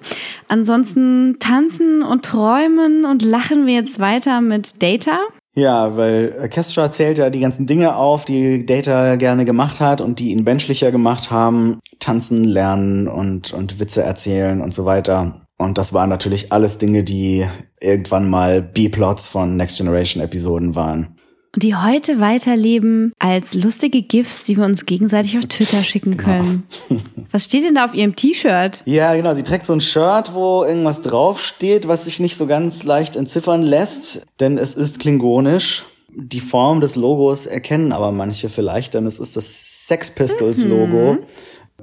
Ansonsten tanzen und träumen und lachen wir jetzt weiter mit Data. Ja, weil Kestra zählt ja die ganzen Dinge auf, die Data gerne gemacht hat und die ihn menschlicher gemacht haben. Tanzen, lernen und, und Witze erzählen und so weiter. Und das waren natürlich alles Dinge, die irgendwann mal B-Plots von Next Generation Episoden waren die heute weiterleben als lustige GIFs, die wir uns gegenseitig auf Twitter schicken genau. können. Genau. (laughs) Was steht denn da auf ihrem T-Shirt? Ja, genau. Sie trägt so ein Shirt, wo irgendwas draufsteht, was sich nicht so ganz leicht entziffern lässt, denn es ist klingonisch. Die Form des Logos erkennen aber manche vielleicht, denn es ist das Sex Pistols Logo. Mhm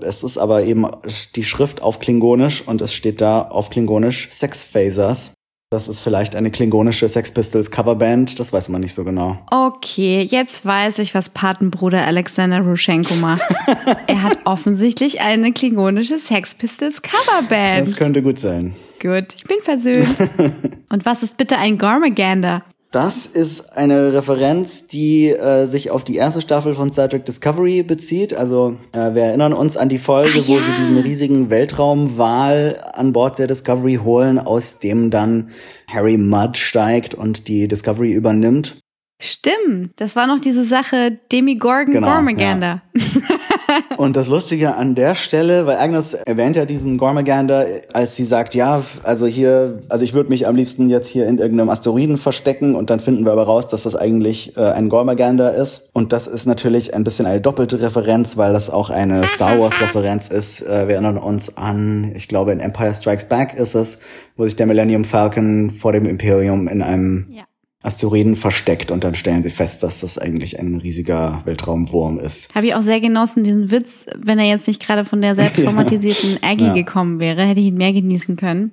Es ist aber eben die Schrift auf Klingonisch und es steht da auf Klingonisch Sex Phasers. Das ist vielleicht eine klingonische Sex Pistols Coverband, das weiß man nicht so genau. Okay, jetzt weiß ich, was Patenbruder Alexander Ruschenko macht. (laughs) er hat offensichtlich eine klingonische Sex Pistols Coverband. Das könnte gut sein. Gut, ich bin versöhnt. (laughs) Und was ist bitte ein Gormagander? Das ist eine Referenz, die äh, sich auf die erste Staffel von Star Trek Discovery bezieht. Also äh, wir erinnern uns an die Folge, Ah, wo ja. sie diesen riesigen Weltraumwal an Bord der Discovery holen, aus dem dann Harry Mudd steigt und die Discovery übernimmt. Stimmt, das war noch diese Sache Demigorgon Genau, Gormagander. (laughs) Und das Lustige an der Stelle, weil Agnes erwähnt ja diesen Gormagander, als sie sagt, ja, also hier, also ich würde mich am liebsten jetzt hier in irgendeinem Asteroiden verstecken und dann finden wir aber raus, dass das eigentlich äh, ein Gormagander ist. Und das ist natürlich ein bisschen eine doppelte Referenz, weil das auch eine Star Wars Referenz ist. Äh, wir erinnern uns an, ich glaube in Empire Strikes Back ist es, wo sich der Millennium Falcon vor dem Imperium in einem Ja. Asteroiden versteckt und dann stellen sie fest, dass das eigentlich ein riesiger Weltraumwurm ist. Habe ich auch sehr genossen, diesen Witz, wenn er jetzt nicht gerade von der (laughs) sehr traumatisierten Aggie Ja. gekommen wäre, hätte ich ihn mehr genießen können.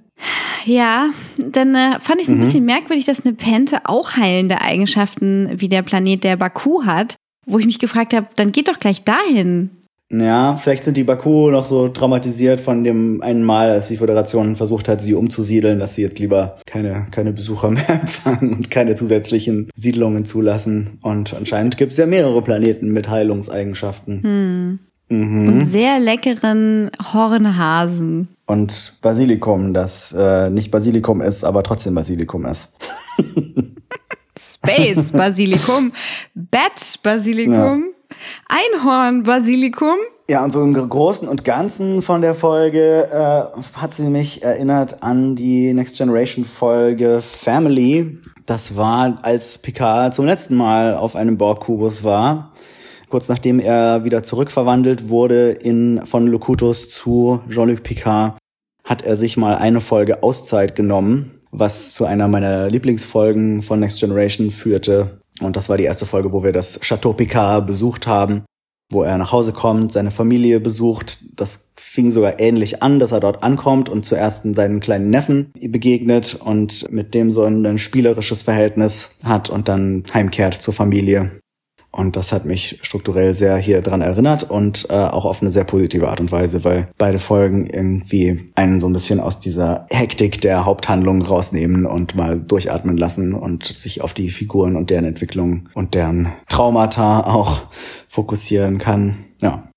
Ja, dann äh, fand ich es ein bisschen merkwürdig, dass eine Pente auch heilende Eigenschaften wie der Planet der Baku hat, wo ich mich gefragt habe, dann geht doch gleich dahin. Ja, vielleicht sind die Baku noch so traumatisiert von dem einen Mal, als die Föderation versucht hat, sie umzusiedeln, dass sie jetzt lieber keine, keine Besucher (laughs) mehr empfangen und keine zusätzlichen Siedlungen zulassen. Und anscheinend gibt es ja mehrere Planeten mit Heilungseigenschaften. Und sehr leckeren Hornhasen. Und Basilikum, das äh, nicht Basilikum ist, aber trotzdem Basilikum ist. (laughs) Space Basilikum, (laughs) Bat Basilikum, Einhorn Basilikum. Ja, und so im Großen und Ganzen von der Folge äh, hat sie mich erinnert an die Next Generation Folge Family. Das war, als Picard zum letzten Mal auf einem Borg-Kubus war. Kurz nachdem er wieder zurückverwandelt wurde in, von Locutus zu Jean-Luc Picard, hat er sich mal eine Folge Auszeit genommen, was zu einer meiner Lieblingsfolgen von Next Generation führte. Und das war die erste Folge, wo wir das Chateau Picard besucht haben wo er nach Hause kommt, seine Familie besucht. Das fing sogar ähnlich an, dass er dort ankommt und zuerst seinen kleinen Neffen begegnet und mit dem so ein, spielerisches Verhältnis hat und dann heimkehrt zur Familie. Und das hat mich strukturell sehr hier dran erinnert und äh, auch auf eine sehr positive Art und Weise, weil beide Folgen irgendwie einen so ein bisschen aus dieser Hektik der Haupthandlung rausnehmen und mal durchatmen lassen und sich auf die Figuren und deren Entwicklung und deren Traumata auch fokussieren kann. Ja.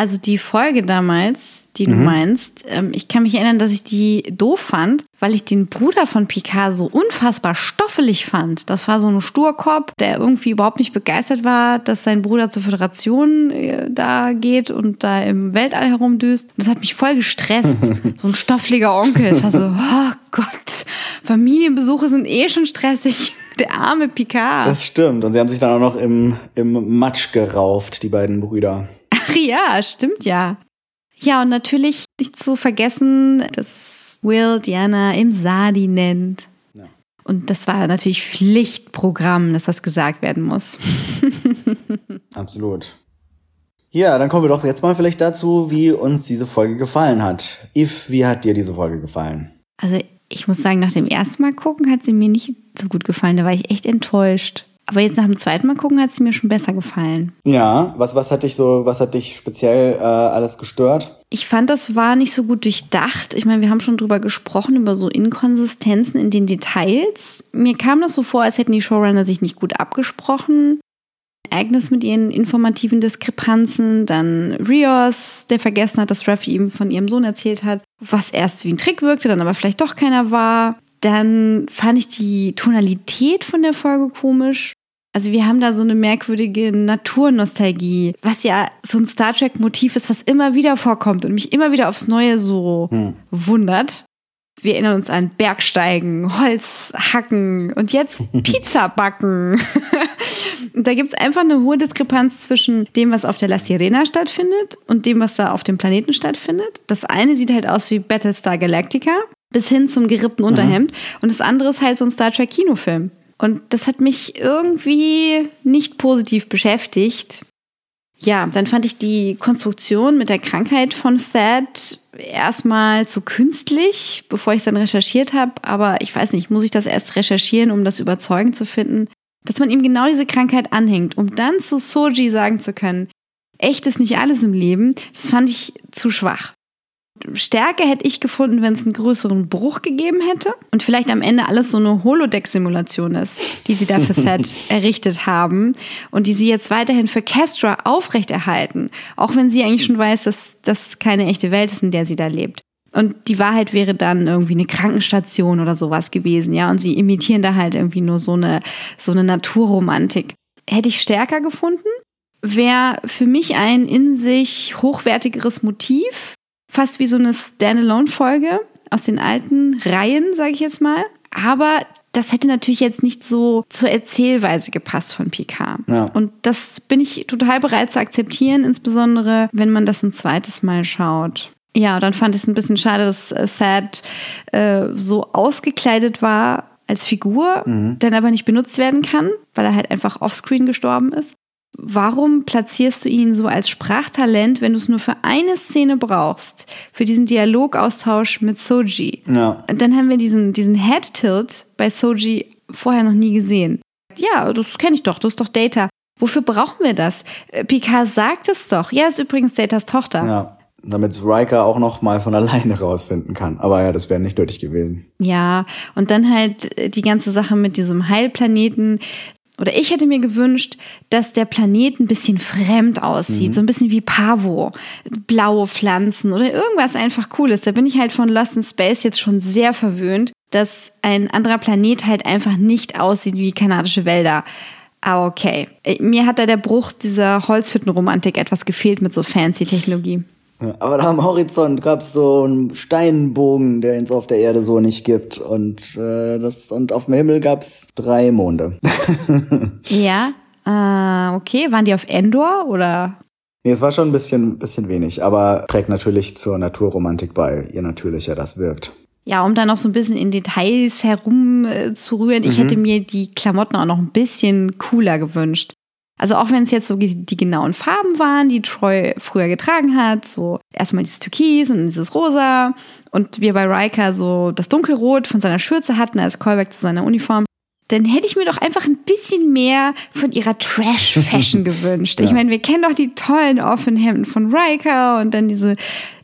Also die Folge damals, die du meinst, ähm, ich kann mich erinnern, dass ich die doof fand, weil ich den Bruder von Picard so unfassbar stoffelig fand. Das war so ein Sturkopf, der irgendwie überhaupt nicht begeistert war, dass sein Bruder zur Föderation äh, da geht und da im Weltall herumdüst. Und das hat mich voll gestresst. (laughs) so ein stoffliger Onkel. Es war so, (laughs) oh Gott, Familienbesuche sind eh schon stressig. (laughs) Der arme Picard. Das stimmt. Und sie haben sich dann auch noch im, im Matsch gerauft, die beiden Brüder. Ach ja, stimmt ja. Ja, und natürlich nicht zu vergessen, dass Will Diana im Sadi nennt. Und das war natürlich Pflichtprogramm, dass das gesagt werden muss. (laughs) Absolut. Ja, dann kommen wir doch jetzt mal vielleicht dazu, wie uns diese Folge gefallen hat. Yves, wie hat dir diese Folge gefallen? Also ich muss sagen, nach dem ersten Mal gucken hat sie mir nicht so gut gefallen. Da war ich echt enttäuscht. Aber jetzt nach dem zweiten Mal gucken hat sie mir schon besser gefallen. Ja, was, was hat dich so, was hat dich speziell äh, alles gestört? Ich fand, das war nicht so gut durchdacht. Ich meine, wir haben schon drüber gesprochen, über so Inkonsistenzen in den Details. Mir kam das so vor, als hätten die Showrunner sich nicht gut abgesprochen. Agnes mit ihren informativen Diskrepanzen, dann Rios, der vergessen hat, dass Ruffy ihm von ihrem Sohn erzählt hat, was erst wie ein Trick wirkte, dann aber vielleicht doch keiner war. Dann fand ich die Tonalität von der Folge komisch. Also wir haben da so eine merkwürdige Naturnostalgie, was ja so ein Star Trek-Motiv ist, was immer wieder vorkommt und mich immer wieder aufs Neue so wundert. Wir erinnern uns an Bergsteigen, Holz hacken und jetzt (laughs) Pizza backen. Und da gibt es einfach eine hohe Diskrepanz zwischen dem, was auf der La Sirena stattfindet und dem, was da auf dem Planeten stattfindet. Das eine sieht halt aus wie Battlestar Galactica, bis hin zum gerippten Unterhemd. Und das andere ist halt so ein Star Trek Kinofilm. Und das hat mich irgendwie nicht positiv beschäftigt. Ja, dann fand ich die Konstruktion mit der Krankheit von Thad erstmal zu künstlich, bevor ich es dann recherchiert habe. Aber ich weiß nicht, muss ich das erst recherchieren, um das überzeugend zu finden? Dass man ihm genau diese Krankheit anhängt, um dann zu Soji sagen zu können, echt ist nicht alles im Leben, das fand ich zu schwach. Stärke hätte ich gefunden, wenn es einen größeren Bruch gegeben hätte und vielleicht am Ende alles so eine Holodeck-Simulation ist, die sie da für (laughs) Set errichtet haben und die sie jetzt weiterhin für Castra aufrechterhalten, auch wenn sie eigentlich schon weiß, dass das keine echte Welt ist, in der sie da lebt. Und die Wahrheit wäre dann irgendwie eine Krankenstation oder sowas gewesen, ja. Und sie imitieren da halt irgendwie nur so eine, so eine Naturromantik. Hätte ich stärker gefunden, wäre für mich ein in sich hochwertigeres Motiv fast wie so eine Standalone-Folge aus den alten Reihen, sage ich jetzt mal. Aber das hätte natürlich jetzt nicht so zur Erzählweise gepasst von Picard. Ja. Und das bin ich total bereit zu akzeptieren, insbesondere wenn man das ein zweites Mal schaut. Ja, dann fand ich es ein bisschen schade, dass Thad äh, so ausgekleidet war als Figur, mhm. dann aber nicht benutzt werden kann, weil er halt einfach offscreen gestorben ist. Warum platzierst du ihn so als Sprachtalent, wenn du es nur für eine Szene brauchst? Für diesen Dialogaustausch mit Soji. Ja. Und dann haben wir diesen, diesen Head-Tilt bei Soji vorher noch nie gesehen. Ja, das kenne ich doch, das ist doch Data. Wofür brauchen wir das? Äh, Picard sagt es doch. Ja, ist übrigens Datas Tochter. Ja, damit Riker auch noch mal von (laughs) alleine rausfinden kann. Aber ja, das wäre nicht nötig gewesen. Ja, und dann halt äh, die ganze Sache mit diesem Heilplaneten oder ich hätte mir gewünscht, dass der Planet ein bisschen fremd aussieht, mhm. so ein bisschen wie Pavo, blaue Pflanzen oder irgendwas einfach cooles. Da bin ich halt von Lost in Space jetzt schon sehr verwöhnt, dass ein anderer Planet halt einfach nicht aussieht wie kanadische Wälder. Aber okay. Äh, mir hat da der Bruch dieser Holzhüttenromantik etwas gefehlt mit so fancy Technologie. Aber da am Horizont gab es so einen Steinbogen, der es auf der Erde so nicht gibt. Und, äh, das, und auf dem Himmel gab es drei Monde. (laughs) ja, äh, okay. Waren die auf Endor oder? Nee, es war schon ein bisschen, bisschen wenig, aber trägt natürlich zur Naturromantik bei, je natürlicher das wirkt. Ja, um da noch so ein bisschen in Details herumzurühren. Äh, ich mhm. hätte mir die Klamotten auch noch ein bisschen cooler gewünscht. Also auch wenn es jetzt so die, genauen Farben waren, die Troy früher getragen hat, so erstmal dieses Türkis und dieses Rosa und wir bei Riker so das Dunkelrot von seiner Schürze hatten als Callback zu seiner Uniform, dann hätte ich mir doch einfach ein bisschen mehr von ihrer Trash-Fashion (laughs) gewünscht. Ja. Ich meine, wir kennen doch die tollen offenen Hemden von Riker und dann diese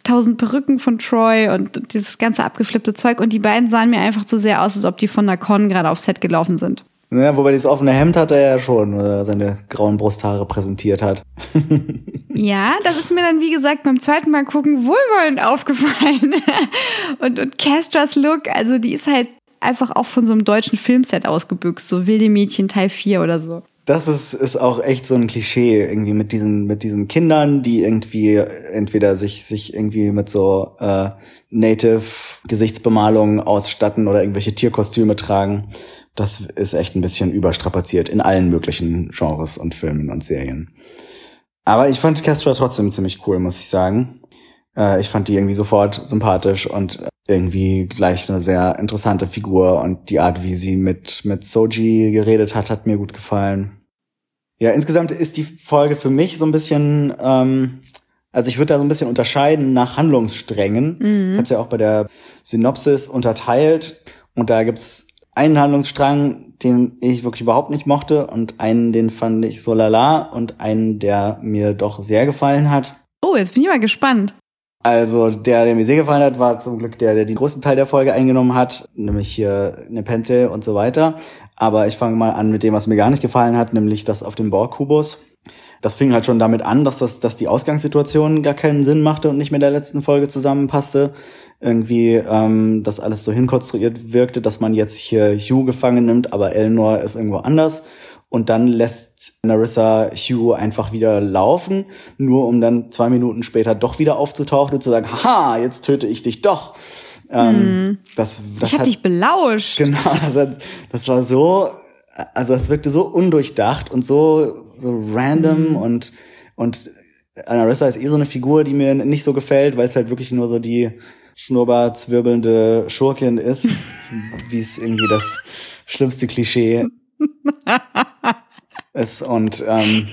tausend Perücken von Troy und dieses ganze abgeflippte Zeug und die beiden sahen mir einfach zu sehr aus, als ob die von der Con gerade aufs Set gelaufen sind. Ja, wobei dieses offene Hemd hat er ja schon, wo er seine grauen Brusthaare präsentiert hat. (laughs) ja, das ist mir dann, wie gesagt, beim zweiten Mal gucken wohlwollend aufgefallen. (laughs) und, und Castras Look, also die ist halt einfach auch von so einem deutschen Filmset ausgebüxt, so Wilde Mädchen Teil 4 oder so. Das ist, ist auch echt so ein Klischee, irgendwie mit diesen, mit diesen Kindern, die irgendwie entweder sich, sich irgendwie mit so äh, Native-Gesichtsbemalungen ausstatten oder irgendwelche Tierkostüme tragen das ist echt ein bisschen überstrapaziert in allen möglichen Genres und Filmen und Serien. Aber ich fand Castra trotzdem ziemlich cool, muss ich sagen. Äh, ich fand die irgendwie sofort sympathisch und irgendwie gleich eine sehr interessante Figur und die Art, wie sie mit, mit Soji geredet hat, hat mir gut gefallen. Ja, insgesamt ist die Folge für mich so ein bisschen, ähm, also ich würde da so ein bisschen unterscheiden nach Handlungssträngen. Mhm. Ich habe ja auch bei der Synopsis unterteilt und da gibt's einen Handlungsstrang, den ich wirklich überhaupt nicht mochte und einen, den fand ich so lala und einen, der mir doch sehr gefallen hat. Oh, jetzt bin ich mal gespannt. Also der, der mir sehr gefallen hat, war zum Glück der, der den größten Teil der Folge eingenommen hat, nämlich hier Nepente und so weiter. Aber ich fange mal an mit dem, was mir gar nicht gefallen hat, nämlich das auf dem Borg-Kubus. Das fing halt schon damit an, dass das, dass die Ausgangssituation gar keinen Sinn machte und nicht mit der letzten Folge zusammenpasste irgendwie ähm, das alles so hinkonstruiert wirkte, dass man jetzt hier Hugh gefangen nimmt, aber Eleanor ist irgendwo anders. Und dann lässt Narissa Hugh einfach wieder laufen, nur um dann zwei Minuten später doch wieder aufzutauchen und zu sagen, ha, jetzt töte ich dich doch. Ähm, mm. das, das ich hab hat, dich belauscht. Genau, das, das war so, also das wirkte so undurchdacht und so, so random mm. und, und Narissa ist eh so eine Figur, die mir nicht so gefällt, weil es halt wirklich nur so die schnurrbartzwirbelnde Schurkin ist, (laughs) wie es irgendwie das schlimmste Klischee (laughs) ist. Und ähm,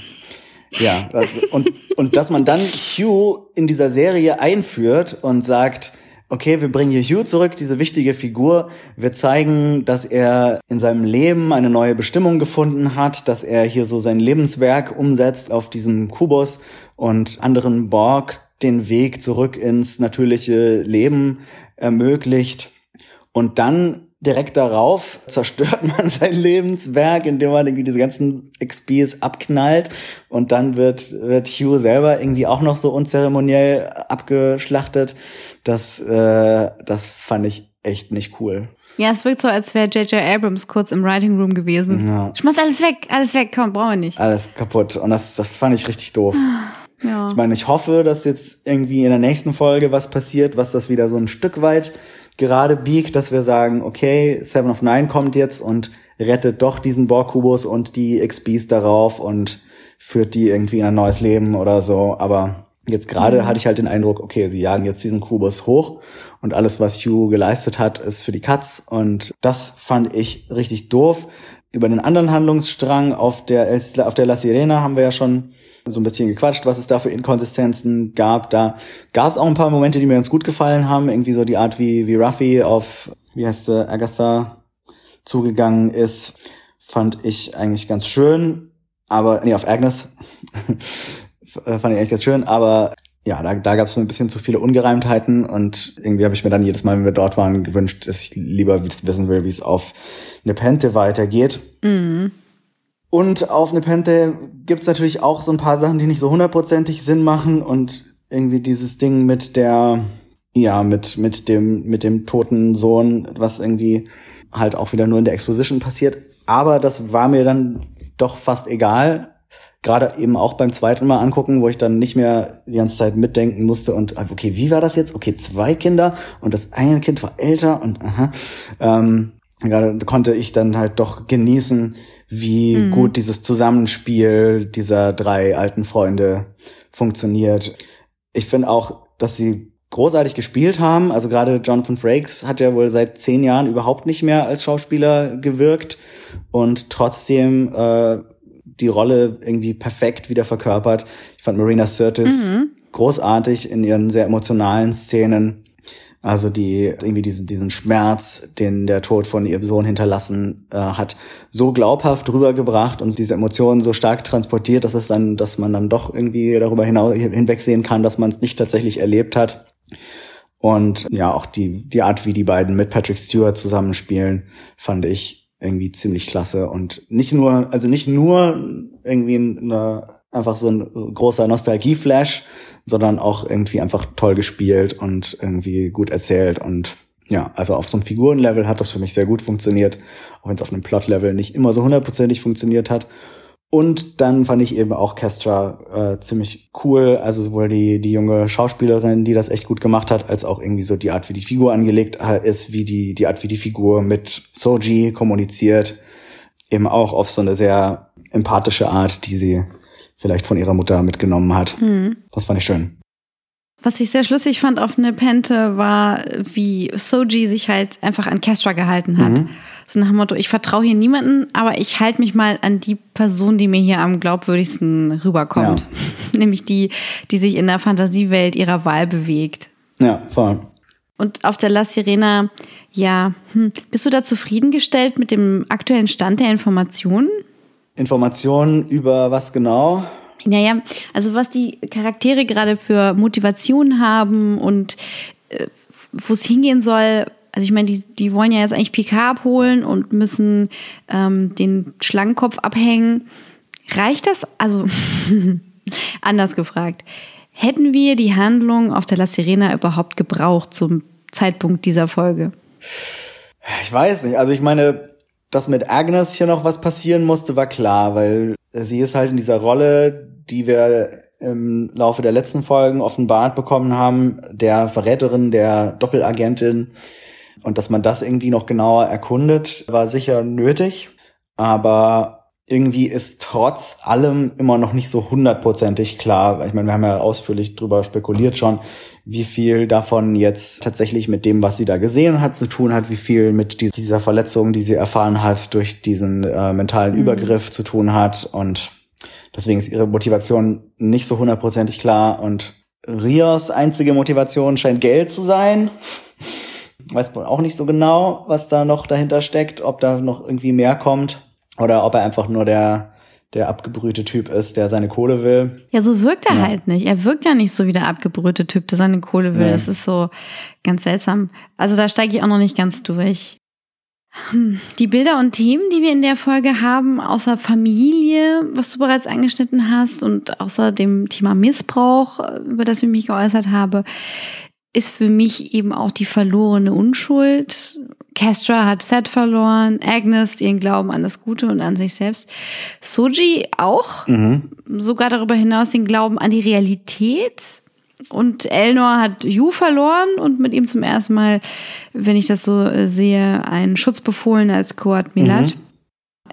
Ja, also, und, und dass man dann Hugh in dieser Serie einführt und sagt, okay, wir bringen hier Hugh zurück, diese wichtige Figur. Wir zeigen, dass er in seinem Leben eine neue Bestimmung gefunden hat, dass er hier so sein Lebenswerk umsetzt auf diesem Kubus und anderen Borg den Weg zurück ins natürliche Leben ermöglicht. Und dann direkt darauf zerstört (laughs) man sein Lebenswerk, indem man irgendwie diese ganzen XPs abknallt und dann wird, wird Hugh selber irgendwie auch noch so unzeremoniell abgeschlachtet. Das, äh, das fand ich echt nicht cool. Ja, es wirkt so, als wäre J.J. Abrams kurz im Writing Room gewesen. Ja. Schmeiß alles weg, alles weg, komm, brauchen wir nicht. Alles kaputt. Und das, das fand ich richtig doof. Ja. Ich meine, ich hoffe, dass jetzt irgendwie in der nächsten Folge was passiert, was das wieder so ein Stück weit gerade biegt, dass wir sagen, okay, Seven of Nine kommt jetzt und rettet doch diesen Borg-Kubus und die XBs darauf und führt die irgendwie in ein neues Leben oder so. Aber jetzt gerade hatte ich halt den Eindruck, okay, sie jagen jetzt diesen Kubus hoch und alles, was Hugh geleistet hat, ist für die Katz. Und das fand ich richtig doof. Über den anderen Handlungsstrang auf der, auf der La Sirena haben wir ja schon so ein bisschen gequatscht, was es da für Inkonsistenzen gab. Da gab es auch ein paar Momente, die mir ganz gut gefallen haben. Irgendwie so die Art, wie, wie Ruffy auf, wie heißt sie, Agatha zugegangen ist, fand ich eigentlich ganz schön. Aber, nee, auf Agnes (laughs) fand ich eigentlich ganz schön. Aber ja, da, da gab es ein bisschen zu viele Ungereimtheiten und irgendwie habe ich mir dann jedes Mal, wenn wir dort waren, gewünscht, dass ich lieber wissen will, wie es auf Nepente weitergeht. Mhm. Und auf Nepente gibt's natürlich auch so ein paar Sachen, die nicht so hundertprozentig Sinn machen und irgendwie dieses Ding mit der, ja, mit, mit dem, mit dem toten Sohn, was irgendwie halt auch wieder nur in der Exposition passiert. Aber das war mir dann doch fast egal. Gerade eben auch beim zweiten Mal angucken, wo ich dann nicht mehr die ganze Zeit mitdenken musste und okay, wie war das jetzt? Okay, zwei Kinder und das eine Kind war älter und aha. Ähm, gerade konnte ich dann halt doch genießen, wie mhm. gut dieses Zusammenspiel dieser drei alten Freunde funktioniert. Ich finde auch, dass sie großartig gespielt haben. Also gerade Jonathan Frakes hat ja wohl seit zehn Jahren überhaupt nicht mehr als Schauspieler gewirkt und trotzdem äh, die Rolle irgendwie perfekt wieder verkörpert. Ich fand Marina Sirtis mhm. großartig in ihren sehr emotionalen Szenen. Also die irgendwie diesen diesen Schmerz, den der Tod von ihrem Sohn hinterlassen äh, hat, so glaubhaft rübergebracht und diese Emotionen so stark transportiert, dass es dann, dass man dann doch irgendwie darüber hinaus hinwegsehen kann, dass man es nicht tatsächlich erlebt hat. Und ja, auch die die Art, wie die beiden mit Patrick Stewart zusammenspielen, fand ich irgendwie ziemlich klasse und nicht nur, also nicht nur irgendwie eine, einfach so ein großer Nostalgie-Flash, sondern auch irgendwie einfach toll gespielt und irgendwie gut erzählt und ja, also auf so einem Figurenlevel hat das für mich sehr gut funktioniert, auch wenn es auf einem Plot-Level nicht immer so hundertprozentig funktioniert hat. Und dann fand ich eben auch Kestra äh, ziemlich cool, also sowohl die, die junge Schauspielerin, die das echt gut gemacht hat, als auch irgendwie so die Art, wie die Figur angelegt ist, wie die, die Art, wie die Figur mit Soji kommuniziert, eben auch auf so eine sehr empathische Art, die sie vielleicht von ihrer Mutter mitgenommen hat. Mhm. Das fand ich schön. Was ich sehr schlüssig fand auf Nepente war, wie Soji sich halt einfach an Kestra gehalten hat. Mhm. So nach dem Motto, ich vertraue hier niemanden, aber ich halte mich mal an die Person, die mir hier am glaubwürdigsten rüberkommt. Ja. (laughs) Nämlich die, die sich in der Fantasiewelt ihrer Wahl bewegt. Ja, voll. Und auf der La Sirena, ja, hm, bist du da zufriedengestellt mit dem aktuellen Stand der Informationen? Informationen über was genau? Naja, also was die Charaktere gerade für Motivation haben und äh, wo es hingehen soll. Also ich meine, die, die wollen ja jetzt eigentlich PK abholen und müssen ähm, den Schlangenkopf abhängen. Reicht das? Also (laughs) anders gefragt. Hätten wir die Handlung auf der La Sirena überhaupt gebraucht zum Zeitpunkt dieser Folge? Ich weiß nicht. Also ich meine, dass mit Agnes hier noch was passieren musste, war klar, weil sie ist halt in dieser Rolle, die wir im Laufe der letzten Folgen offenbart bekommen haben, der Verräterin, der Doppelagentin. Und dass man das irgendwie noch genauer erkundet, war sicher nötig. Aber irgendwie ist trotz allem immer noch nicht so hundertprozentig klar. Ich meine, wir haben ja ausführlich drüber spekuliert schon, wie viel davon jetzt tatsächlich mit dem, was sie da gesehen hat, zu tun hat, wie viel mit dieser Verletzung, die sie erfahren hat, durch diesen äh, mentalen Übergriff zu tun hat. Und Deswegen ist ihre Motivation nicht so hundertprozentig klar und Rios einzige Motivation scheint Geld zu sein. Weiß man auch nicht so genau, was da noch dahinter steckt, ob da noch irgendwie mehr kommt oder ob er einfach nur der der abgebrühte Typ ist, der seine Kohle will. Ja, so wirkt er ja. halt nicht. Er wirkt ja nicht so wie der abgebrühte Typ, der seine Kohle will. Nee. Das ist so ganz seltsam. Also da steige ich auch noch nicht ganz durch. Hm, die Bilder und Themen, die wir in der Folge haben, außer Familie, was du bereits angeschnitten hast, und außer dem Thema Missbrauch, über das ich mich geäußert habe, ist für mich eben auch die verlorene Unschuld. Castra hat Seth verloren, Agnes ihren Glauben an das Gute und an sich selbst. Soji auch, mhm. sogar darüber hinaus den Glauben an die Realität und Elnor hat Yu verloren und mit ihm zum ersten Mal, wenn ich das so äh, sehe, einen Schutz befohlen als Koat Milat. Mhm.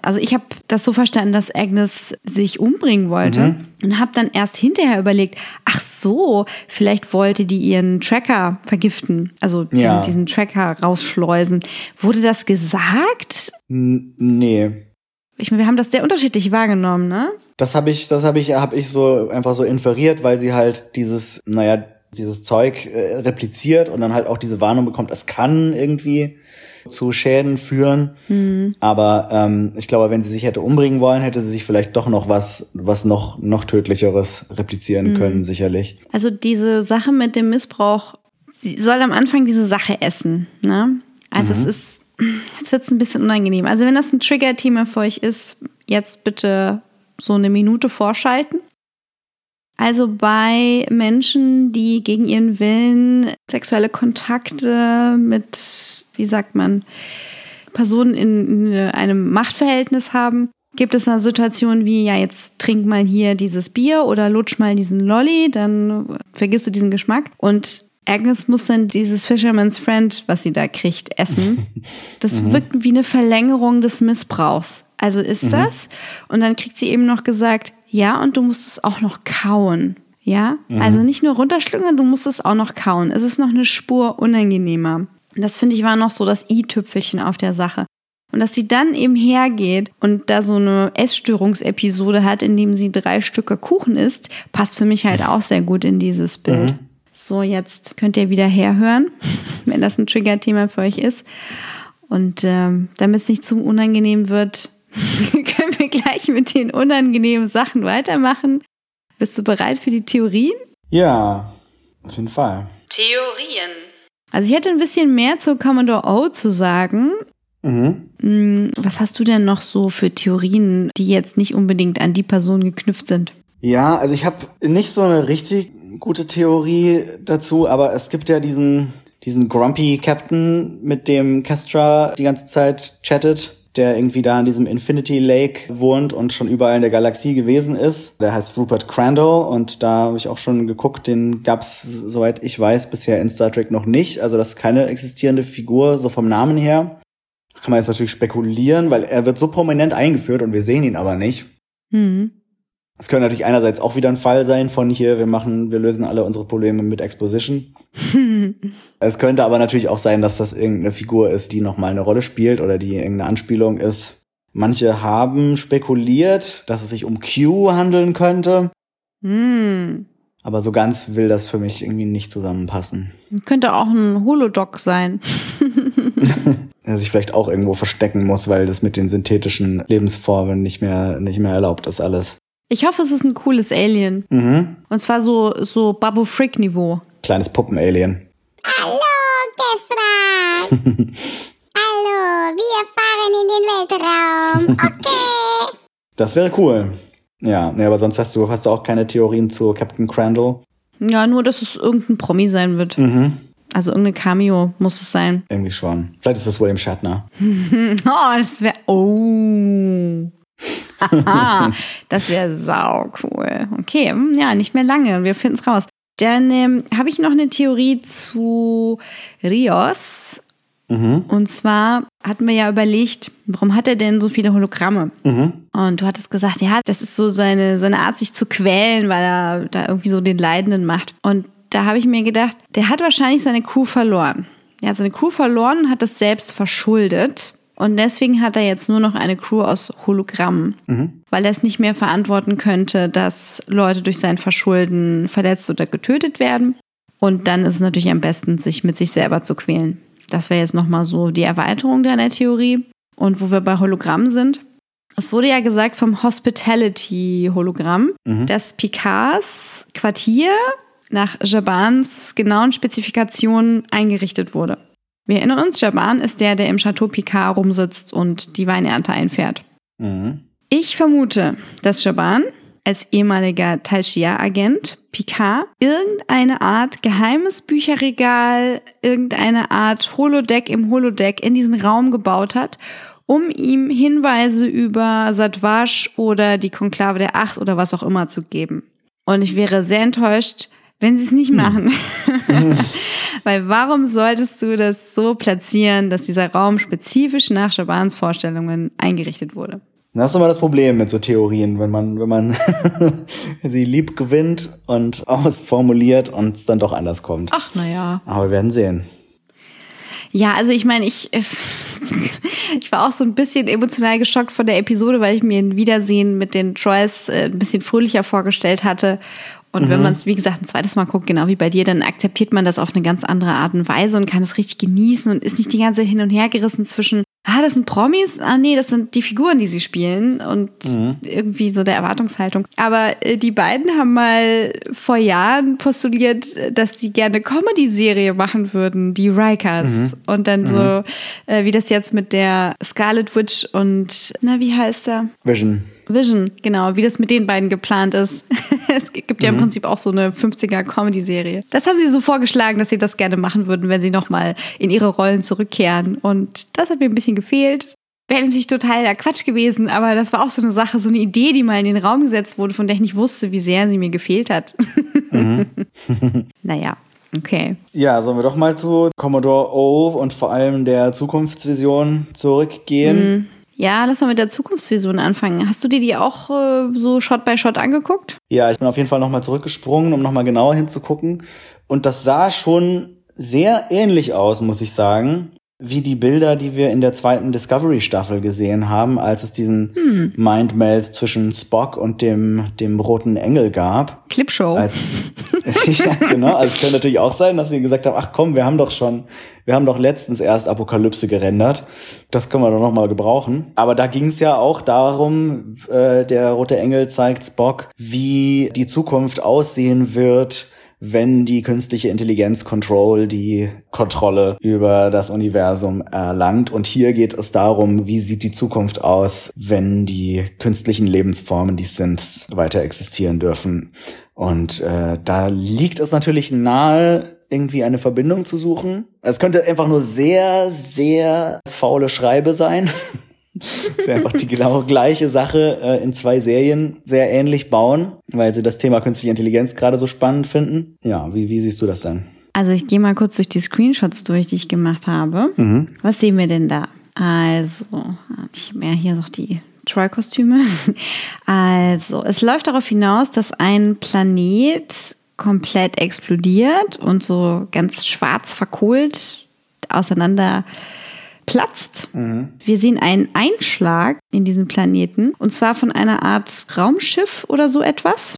Also ich habe das so verstanden, dass Agnes sich umbringen wollte mhm. und habe dann erst hinterher überlegt, ach so, vielleicht wollte die ihren Tracker vergiften, also diesen, ja. diesen Tracker rausschleusen. Wurde das gesagt? N nee. Ich meine, wir haben das sehr unterschiedlich wahrgenommen, ne? Das habe ich, das habe ich, habe ich so einfach so inferiert, weil sie halt dieses, naja, dieses Zeug äh, repliziert und dann halt auch diese Warnung bekommt, es kann irgendwie zu Schäden führen. Mhm. Aber ähm, ich glaube, wenn sie sich hätte umbringen wollen, hätte sie sich vielleicht doch noch was, was noch, noch tödlicheres replizieren mhm. können, sicherlich. Also diese Sache mit dem Missbrauch, sie soll am Anfang diese Sache essen, ne? Also mhm. es ist Jetzt wird es ein bisschen unangenehm. Also wenn das ein Trigger-Thema für euch ist, jetzt bitte so eine Minute vorschalten. Also bei Menschen, die gegen ihren Willen sexuelle Kontakte mit, wie sagt man, Personen in, einem Machtverhältnis haben, gibt es mal Situationen wie, ja, jetzt trink mal hier dieses Bier oder lutsch mal diesen Lolly, dann vergisst du diesen Geschmack. Und Agnes muss dann dieses Fisherman's Friend, was sie da kriegt, essen. (laughs) Das mhm. wirkt wie eine Verlängerung des Missbrauchs. Also ist mhm. das. Und dann kriegt sie eben noch gesagt, ja, und du musst es auch noch kauen. Ja, mhm. also nicht nur runterschlucken, sondern du musst es auch noch kauen. Es ist noch eine Spur unangenehmer. Das finde ich war noch so das i-Tüpfelchen auf der Sache. Und dass sie dann eben hergeht und da so eine Essstörungsepisode hat, in dem sie drei Stücke Kuchen isst, passt für mich halt auch sehr gut in dieses Bild. Mhm. So, jetzt könnt ihr wieder herhören, (laughs) wenn das ein Trigger-Thema für euch ist. Und ähm, damit es nicht zu unangenehm wird, (laughs) gleich mit den unangenehmen Sachen weitermachen. Bist du bereit für die Theorien? Ja, auf jeden Fall. Theorien. Also ich hätte ein bisschen mehr zu Commodore O zu sagen. Mhm. Hm, was hast du denn noch so für Theorien, die jetzt nicht unbedingt an die Person geknüpft sind? Ja, also ich habe nicht so eine richtig gute Theorie dazu, aber es gibt ja diesen, diesen Grumpy Captain, mit dem Kestra die ganze Zeit chattet, der irgendwie da in diesem Infinity Lake wohnt und schon überall in der Galaxie gewesen ist. Der heißt Rupert Crandall und da habe ich auch schon geguckt, den gab's soweit ich weiß bisher in Star Trek noch nicht. Also das ist keine existierende Figur, so vom Namen her. Kann man jetzt natürlich spekulieren, weil er wird so prominent eingeführt und wir sehen ihn aber nicht. Mhm. Es könnte natürlich einerseits auch wieder ein Fall sein von hier, wir machen, wir lösen alle unsere Probleme mit Exposition. (laughs) es könnte aber natürlich auch sein, dass das irgendeine Figur ist, die nochmal eine Rolle spielt oder die irgendeine Anspielung ist. Manche haben spekuliert, dass es sich um Q handeln könnte. Mm. Aber so ganz will das für mich irgendwie nicht zusammenpassen. Könnte auch ein Holodoc sein. (laughs) (laughs) er sich vielleicht auch irgendwo verstecken muss, weil das mit den synthetischen Lebensformen nicht mehr, nicht mehr erlaubt ist alles. Ich hoffe, es ist ein cooles Alien. Mhm. Und zwar so, so Babu Frick Niveau. Kleines Puppen-Alien. Hallo, Gestra! (laughs) Hallo, wir fahren in den Weltraum. Okay. (laughs) Das wäre cool. Ja, nee, aber sonst hast du, hast du auch keine Theorien zu Captain Crandall? Ja, nur, dass es irgendein Promi sein wird. Mhm. Also irgendeine Cameo muss es sein. Irgendwie schon. Vielleicht ist es William Shatner. (laughs) oh, das wäre. Oh. (laughs) das wäre sau cool. Okay, ja, nicht mehr lange. Wir finden es raus. Dann ähm, habe ich noch eine Theorie zu Rios. Mhm. Und zwar hatten wir ja überlegt, warum hat er denn so viele Hologramme? Mhm. Und du hattest gesagt, ja, das ist so seine, seine Art, sich zu quälen, weil er da irgendwie so den Leidenden macht. Und da habe ich mir gedacht, der hat wahrscheinlich seine Crew verloren. Er hat seine Crew verloren, hat das selbst verschuldet Und deswegen hat er jetzt nur noch eine Crew aus Hologrammen, weil er es nicht mehr verantworten könnte, dass Leute durch sein Verschulden verletzt oder getötet werden. Und dann ist es natürlich am besten, sich mit sich selber zu quälen. Das wäre jetzt nochmal so die Erweiterung deiner Theorie. Und wo wir bei Hologrammen sind. Es wurde ja gesagt vom Hospitality-Hologramm, dass Picards Quartier nach Jabans genauen Spezifikationen eingerichtet wurde. Wir erinnern uns, Jaban ist der, der im Chateau Picard rumsitzt und die Weinernte einfährt. Ich vermute, dass Jaban als ehemaliger Tal Shia-Agent Picard irgendeine Art geheimes Bücherregal, irgendeine Art Holodeck im Holodeck in diesen Raum gebaut hat, um ihm Hinweise über Satwash oder die Konklave der Acht oder was auch immer zu geben. Und ich wäre sehr enttäuscht, wenn sie es nicht machen. (laughs) Weil warum solltest du das so platzieren, dass dieser Raum spezifisch nach Jabans Vorstellungen eingerichtet wurde? Das ist immer das Problem mit so Theorien, wenn man, wenn man (laughs) sie lieb gewinnt und (laughs) ausformuliert und es dann doch anders kommt. Ach, naja. Aber wir werden sehen. Ja, also ich meine, ich, ich war auch so ein bisschen emotional geschockt von der Episode, weil ich mir ein Wiedersehen mit den Troys äh, ein bisschen fröhlicher vorgestellt hatte. Und wenn man es, wie gesagt, ein zweites Mal guckt, genau wie bei dir, dann akzeptiert man das auf eine ganz andere Art und Weise und kann es richtig genießen und ist nicht die ganze hin und her gerissen zwischen, ah, das sind Promis, ah nee, das sind die Figuren, die sie spielen und irgendwie so der Erwartungshaltung. Aber äh, die beiden haben mal vor Jahren postuliert, dass sie gerne Comedy-Serie machen würden, die Rikers. Und dann so, äh, wie das jetzt mit der Scarlet Witch und, na, wie heißt er? Vision. Vision, genau, wie das mit den beiden geplant ist. (laughs) es gibt ja im Prinzip auch so eine 50er Comedy-Serie. Das haben sie so vorgeschlagen, dass sie das gerne machen würden, wenn sie nochmal in ihre Rollen zurückkehren. Und das hat mir ein bisschen gefehlt. Wäre natürlich total der Quatsch gewesen, aber das war auch so eine Sache, so eine Idee, die mal in den Raum gesetzt wurde, von der ich nicht wusste, wie sehr sie mir gefehlt hat. (laughs) naja, okay. Ja, sollen wir doch mal zu Commodore O und vor allem der Zukunftsvision zurückgehen. Ja, lass mal mit der Zukunftsvision anfangen. Hast du dir die auch äh, so Shot by Shot angeguckt? Ja, ich bin auf jeden Fall nochmal zurückgesprungen, um nochmal genauer hinzugucken. Und das sah schon sehr ähnlich aus, muss ich sagen, wie die Bilder, die wir in der zweiten Discovery-Staffel gesehen haben, als es diesen Mindmeld zwischen Spock und dem, dem roten Engel gab. Clipshow. Als, (laughs) ja, genau. Also es könnte natürlich auch sein, dass sie gesagt haben, ach komm, wir haben doch schon, wir haben doch letztens erst Apokalypse gerendert. Das können wir doch noch mal gebrauchen. Aber da ging es ja auch darum, äh, der rote Engel zeigt Spock, wie die Zukunft aussehen wird, wenn die künstliche Intelligenz Control die Kontrolle über das Universum erlangt. Und hier geht es darum, wie sieht die Zukunft aus, wenn die künstlichen Lebensformen, die Synths, weiter existieren dürfen. Und äh, da liegt es natürlich nahe, irgendwie eine Verbindung zu suchen. Es könnte einfach nur sehr, sehr faule Schreibe sein. (laughs) ist einfach die genau gleiche Sache äh, in zwei Serien sehr ähnlich bauen, weil sie das Thema künstliche Intelligenz gerade so spannend finden. Ja, wie, wie siehst du das denn? Also ich gehe mal kurz durch die Screenshots durch, die ich gemacht habe. Was sehen wir denn da? Also, ich habe ja hier noch die Troy-Kostüme. (laughs) Also, es läuft darauf hinaus, dass ein Planet komplett explodiert und so ganz schwarz verkohlt auseinander platzt. Wir sehen einen Einschlag in diesen Planeten und zwar von einer Art Raumschiff oder so etwas.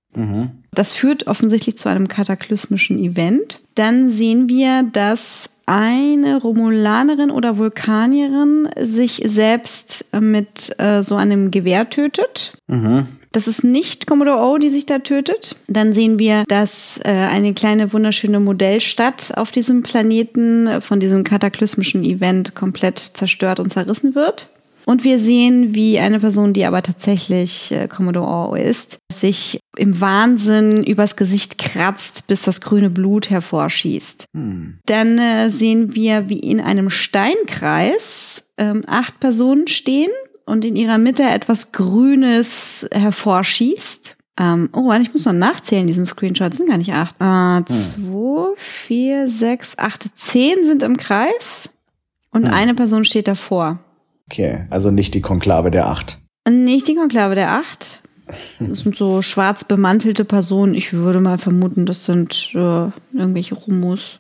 Das führt offensichtlich zu einem kataklysmischen Event. Dann sehen wir, dass eine Romulanerin oder Vulkanierin sich selbst mit äh, so einem Gewehr tötet. Das ist nicht Commodore O, die sich da tötet. Dann sehen wir, dass äh, eine kleine wunderschöne Modellstadt auf diesem Planeten von diesem kataklysmischen Event komplett zerstört und zerrissen wird. Und wir sehen, wie eine Person, die aber tatsächlich äh, Commodore ist, sich im Wahnsinn übers Gesicht kratzt, bis das grüne Blut hervorschießt. Dann äh, sehen wir, wie in einem Steinkreis ähm, acht Personen stehen und in ihrer Mitte etwas Grünes hervorschießt. Ähm, oh, ich muss noch nachzählen in diesem Screenshot. Es sind gar nicht acht. Äh, zwei, vier, sechs, acht, zehn sind im Kreis und eine Person steht davor. Okay, also nicht die Konklave der Acht. Nicht die Konklave der Acht. Das sind so (laughs) schwarz bemantelte Personen. Ich würde mal vermuten, das sind äh, irgendwelche Rumus.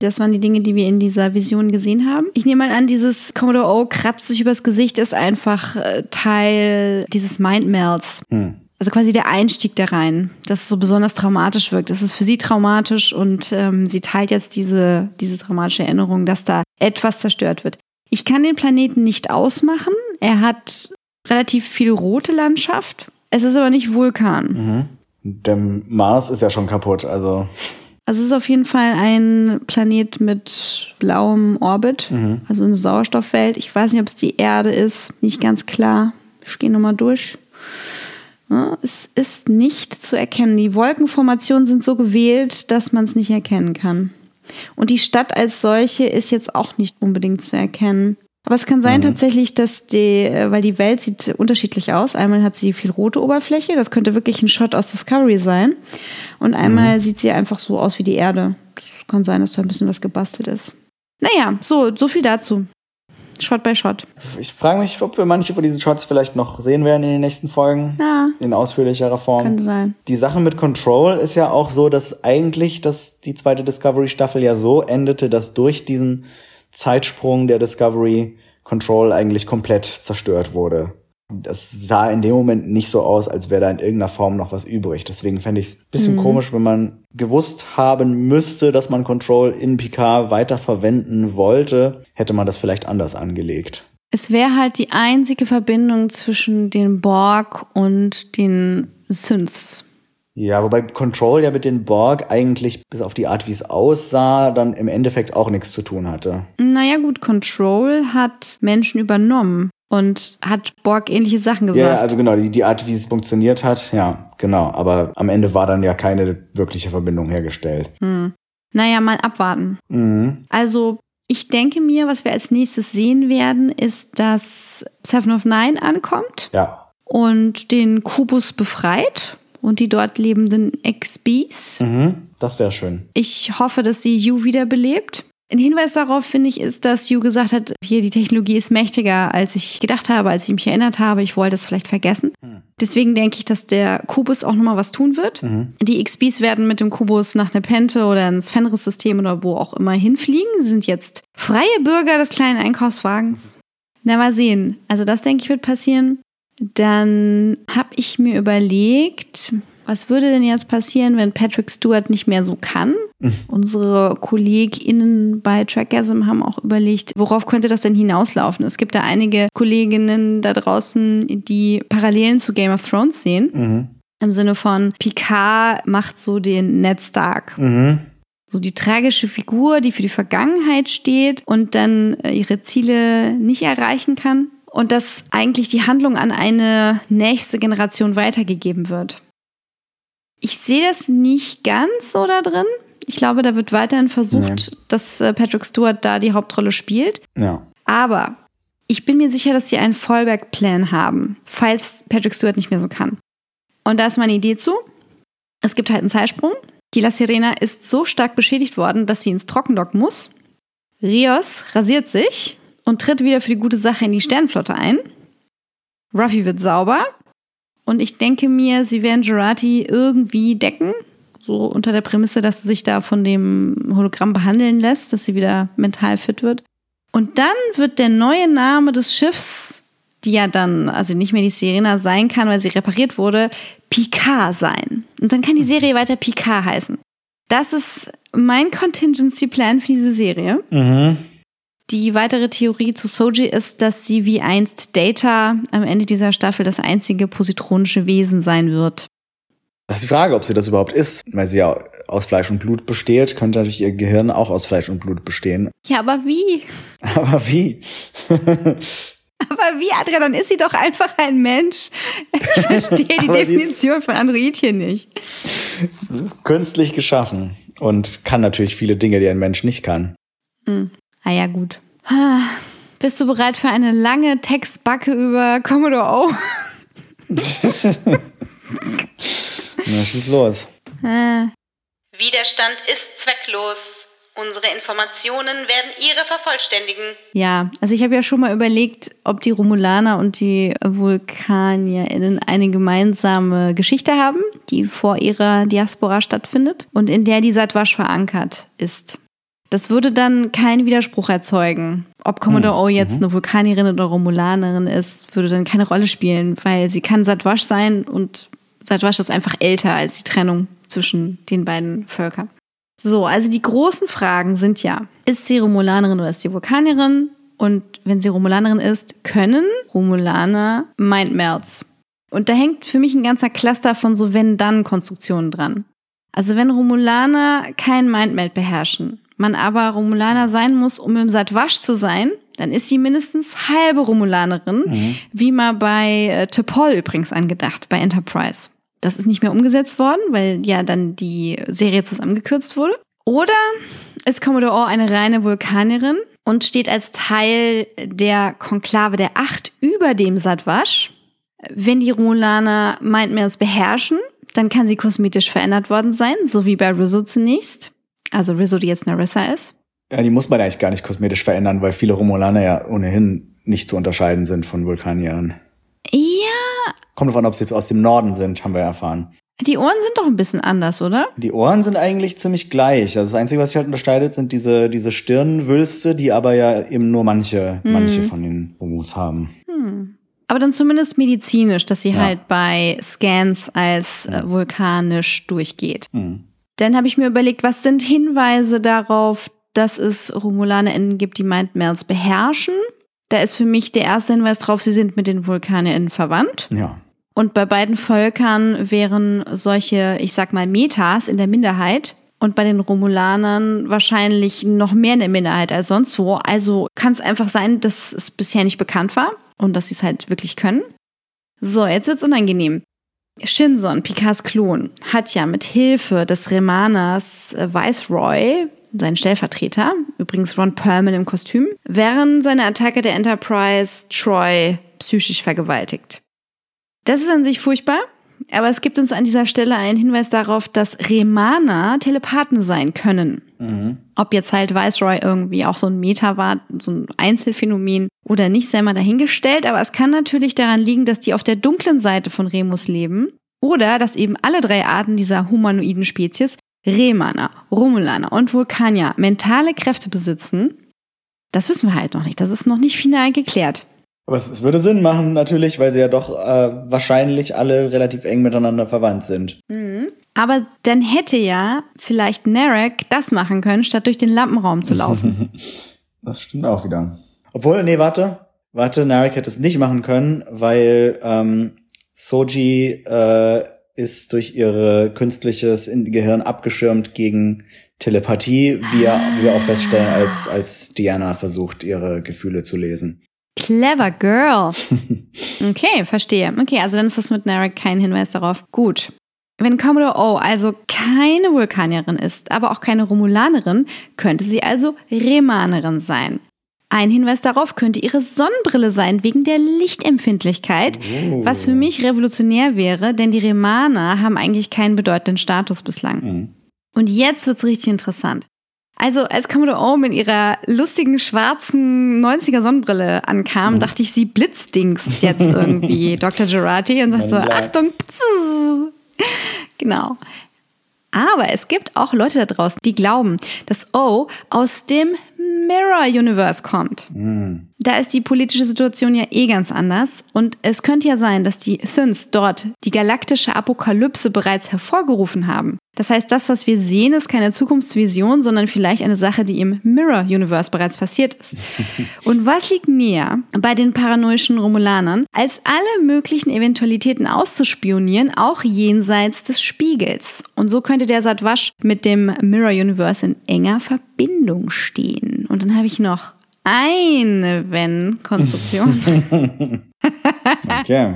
Das waren die Dinge, die wir in dieser Vision gesehen haben. Ich nehme mal an, dieses Commodore O kratzt sich übers Gesicht, ist einfach äh, Teil dieses Mindmelds. Hm. Also quasi der Einstieg da rein, dass es so besonders traumatisch wirkt. Es ist für sie traumatisch und ähm, sie teilt jetzt diese, diese traumatische Erinnerung, dass da etwas zerstört wird. Ich kann den Planeten nicht ausmachen. Er hat relativ viel rote Landschaft. Es ist aber nicht Vulkan. Der Mars ist ja schon kaputt, also. Also es ist auf jeden Fall ein Planet mit blauem Orbit, also eine Sauerstoffwelt. Ich weiß nicht, ob es die Erde ist, nicht ganz klar. Ich gehe nochmal durch. Ja, es ist nicht zu erkennen. Die Wolkenformationen sind so gewählt, dass man es nicht erkennen kann. Und die Stadt als solche ist jetzt auch nicht unbedingt zu erkennen. Aber es kann sein tatsächlich, dass die, äh, weil die Welt sieht unterschiedlich aus. Einmal hat sie viel rote Oberfläche, das könnte wirklich ein Shot aus Discovery sein. Und einmal sieht sie einfach so aus wie die Erde. Das kann sein, dass da ein bisschen was gebastelt ist. Naja, so, so viel dazu. Shot by Shot. Ich frage mich, ob wir manche von diesen Shots vielleicht noch sehen werden in den nächsten Folgen. Ja. In ausführlicherer Form. Könnte sein. Die Sache mit Control ist ja auch so, dass eigentlich das, die zweite Discovery-Staffel ja so endete, dass durch diesen Zeitsprung der Discovery Control eigentlich komplett zerstört wurde. Das sah in dem Moment nicht so aus, als wäre da in irgendeiner Form noch was übrig. Deswegen fände ich es ein bisschen komisch, wenn man gewusst haben müsste, dass man Control in Picard weiter verwenden wollte, hätte man das vielleicht anders angelegt. Es wäre halt die einzige Verbindung zwischen den Borg und den Synths. Ja, wobei Control ja mit den Borg eigentlich bis auf die Art, wie es aussah, dann im Endeffekt auch nichts zu tun hatte. Naja, gut, Control hat Menschen übernommen und hat Borg ähnliche Sachen gesagt. Ja, also genau, die, die Art, wie es funktioniert hat, ja, genau. Aber am Ende war dann ja keine wirkliche Verbindung hergestellt. Naja, mal abwarten. Mhm. Also, ich denke mir, was wir als nächstes sehen werden, ist, dass Seven of Nine ankommt Ja. und den Kubus befreit und die dort lebenden XBs. Mhm. Das wäre schön. Ich hoffe, dass sie Yu wiederbelebt. Ein Hinweis darauf, finde ich, ist, dass Yu gesagt hat, hier, die Technologie ist mächtiger, als ich gedacht habe, als ich mich erinnert habe. Ich wollte es vielleicht vergessen. Deswegen denke ich, dass der Kubus auch nochmal was tun wird. Die XBs werden mit dem Kubus nach Nepente oder ins Fenris-System oder wo auch immer hinfliegen. Sie sind jetzt freie Bürger des kleinen Einkaufswagens. Na, mal sehen. Also das, denke ich, wird passieren. Dann habe ich mir überlegt, was würde denn jetzt passieren, wenn Patrick Stewart nicht mehr so kann? (laughs) Unsere KollegInnen bei Trackgasm haben auch überlegt, worauf könnte das denn hinauslaufen? Es gibt da einige Kolleginnen da draußen, die Parallelen zu Game of Thrones sehen. Im Sinne von Picard macht so den Ned Stark. So die tragische Figur, die für die Vergangenheit steht und dann äh, ihre Ziele nicht erreichen kann. Und dass eigentlich die Handlung an eine nächste Generation weitergegeben wird. Ich sehe das nicht ganz so da drin. Ich glaube, da wird weiterhin versucht, dass äh, Patrick Stewart da die Hauptrolle spielt. Ja. Aber ich bin mir sicher, dass sie einen Fallback-Plan haben, falls Patrick Stewart nicht mehr so kann. Und da ist meine Idee zu. Es gibt halt einen Zeitsprung. Die La Sirena ist so stark beschädigt worden, dass sie ins Trockendock muss. Rios rasiert sich und tritt wieder für die gute Sache in die Sternenflotte ein. Ruffy wird sauber. Und ich denke mir, sie werden Gerati irgendwie decken. So unter der Prämisse, dass sie sich da von dem Hologramm behandeln lässt, dass sie wieder mental fit wird. Und dann wird der neue Name des Schiffs, die ja dann, also nicht mehr die Serena sein kann, weil sie repariert wurde, Picard sein. Und dann kann die Serie weiter Picard heißen. Das ist mein Contingency Plan für diese Serie. Die weitere Theorie zu Soji ist, dass sie wie einst Data am Ende dieser Staffel das einzige positronische Wesen sein wird. Das ist die Frage, ob sie das überhaupt ist. Weil sie ja aus Fleisch und Blut besteht, könnte natürlich ihr Gehirn auch aus Fleisch und Blut bestehen. Ja, aber wie? (laughs) Aber wie? (laughs) Aber wie, Adrian? Dann ist sie doch einfach ein Mensch. Ich (laughs) verstehe die Definition von Android hier nicht. Künstlich geschaffen. Und kann natürlich viele Dinge, die ein Mensch nicht kann. Ah ja, gut. Ah, Bist du bereit für eine lange Textbacke über Commodore O? (laughs) Na, schieß los. Widerstand ist zwecklos. Unsere Informationen werden ihre vervollständigen. Ja, also ich habe ja schon mal überlegt, ob die Romulaner und die VulkanierInnen eine gemeinsame Geschichte haben, die vor ihrer Diaspora stattfindet und in der die Satwasch verankert ist. Das würde dann keinen Widerspruch erzeugen. Ob Commodore O jetzt eine Vulkanierin oder Romulanerin ist, würde dann keine Rolle spielen, weil sie kann Satwasch sein und Satwasch ist einfach älter als die Trennung zwischen den beiden Völkern. So, also die großen Fragen sind ja, ist sie Romulanerin oder ist sie Vulkanierin? Und wenn sie Romulanerin ist, können Romulaner Mindmelds? Und da hängt für mich ein ganzer Cluster von so Wenn-Dann-Konstruktionen dran. Also wenn Romulaner kein Mindmeld beherrschen, man aber Romulaner sein muss, um im Satwasch zu sein, dann ist sie mindestens halbe Romulanerin, wie mal bei äh, T'Pol übrigens angedacht, bei Enterprise. Das ist nicht mehr umgesetzt worden, weil ja dann die Serie zusammengekürzt wurde. Oder ist Commodore eine reine Vulkanierin und steht als Teil der Konklave der Acht über dem Satwasch. Wenn die Romulaner Mindmails beherrschen, dann kann sie kosmetisch verändert worden sein, so wie bei Rizzo zunächst. Also Rizzo, die jetzt Narissa ist. Ja, die muss man eigentlich gar nicht kosmetisch verändern, weil viele Romulaner ja ohnehin nicht zu unterscheiden sind von Vulkaniern. Ja, Kommt davon, ob sie aus dem Norden sind, haben wir erfahren. die Ohren sind doch ein bisschen anders, oder? Die Ohren sind eigentlich ziemlich gleich. Also das Einzige, was sich halt unterscheidet, sind diese, diese Stirnwülste, die aber ja eben nur manche, manche von den Homus haben. Aber dann zumindest medizinisch, dass sie Ja. halt bei Scans als äh, vulkanisch durchgeht. Mhm. Dann habe ich mir überlegt, was sind Hinweise darauf, dass es RomulanerInnen gibt, die Mindmelds beherrschen? Da ist für mich der erste Hinweis drauf, sie sind mit den VulkanerInnen verwandt. Ja. Und bei beiden Völkern wären solche, ich sag mal, Metas in der Minderheit. Und bei den Romulanern wahrscheinlich noch mehr in der Minderheit als sonst wo. Also kann es einfach sein, dass es bisher nicht bekannt war und dass sie es halt wirklich können. So, jetzt wird's unangenehm. Shinson, Picards Klon, hat ja mit Hilfe des Remaners äh, Viceroy, sein Stellvertreter, übrigens Ron Perlman im Kostüm, während seiner Attacke der Enterprise Troy psychisch vergewaltigt. Das ist an sich furchtbar, aber es gibt uns an dieser Stelle einen Hinweis darauf, dass Remaner Telepathen sein können. Ob jetzt halt Viceroy irgendwie auch so ein Meta war, so ein Einzelfenomen oder nicht, sei mal dahingestellt, aber es kann natürlich daran liegen, dass die auf der dunklen Seite von Remus leben oder dass eben alle drei Arten dieser humanoiden Spezies, Remaner, Romulaner und Vulkanier, mentale Kräfte besitzen. Das wissen wir halt noch nicht. Das ist noch nicht final geklärt. Aber es, es würde Sinn machen, natürlich, weil sie ja doch äh, wahrscheinlich alle relativ eng miteinander verwandt sind. Aber dann hätte ja vielleicht Narek das machen können, statt durch den Lampenraum zu laufen. (laughs) Das stimmt auch wieder. Obwohl, nee, warte. Warte, Narek hätte es nicht machen können, weil ähm, Soji äh, ist durch ihre künstliches Gehirn abgeschirmt gegen Telepathie, wie, wir- wie wir auch feststellen, als, als Diana versucht, ihre Gefühle zu lesen. Clever Girl. (laughs) Okay, verstehe. Okay, also dann ist das mit Narek kein Hinweis darauf. Gut. Wenn Commodore O also keine Vulkanierin ist, aber auch keine Romulanerin, könnte sie also Remanerin sein. Ein Hinweis darauf könnte ihre Sonnenbrille sein, wegen der Lichtempfindlichkeit, was für mich revolutionär wäre, denn die Remaner haben eigentlich keinen bedeutenden Status bislang. Und jetzt wird's richtig interessant. Also, als Commodore O mit ihrer lustigen schwarzen 90er Sonnenbrille ankam, dachte ich, sie blitzdingst jetzt irgendwie (laughs) Dr. Gerati und sagt so. Achtung, pzzz. (laughs) Genau. Aber es gibt auch Leute da draußen, die glauben, dass O aus dem Mirror Universe kommt. Da ist die politische Situation ja eh ganz anders. Und es könnte ja sein, dass die Thins dort die galaktische Apokalypse bereits hervorgerufen haben. Das heißt, das, was wir sehen, ist keine Zukunftsvision, sondern vielleicht eine Sache, die im Mirror Universe bereits passiert ist. (laughs) Und was liegt näher bei den paranoischen Romulanern, als alle möglichen Eventualitäten auszuspionieren, auch jenseits des Spiegels? Und so könnte der Satwasch mit dem Mirror Universe in enger Verbindung stehen. Und dann habe ich noch eine Wenn-Konstruktion. (laughs) (laughs) Okay.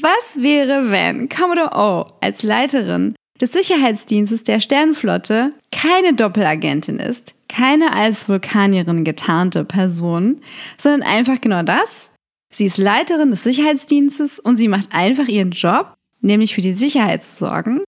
Was wäre, wenn Commodore O als Leiterin des Sicherheitsdienstes der Sternenflotte keine Doppelagentin ist, keine als Vulkanierin getarnte Person, sondern einfach genau das? Sie ist Leiterin des Sicherheitsdienstes und sie macht einfach ihren Job, nämlich für die Sicherheit zu sorgen.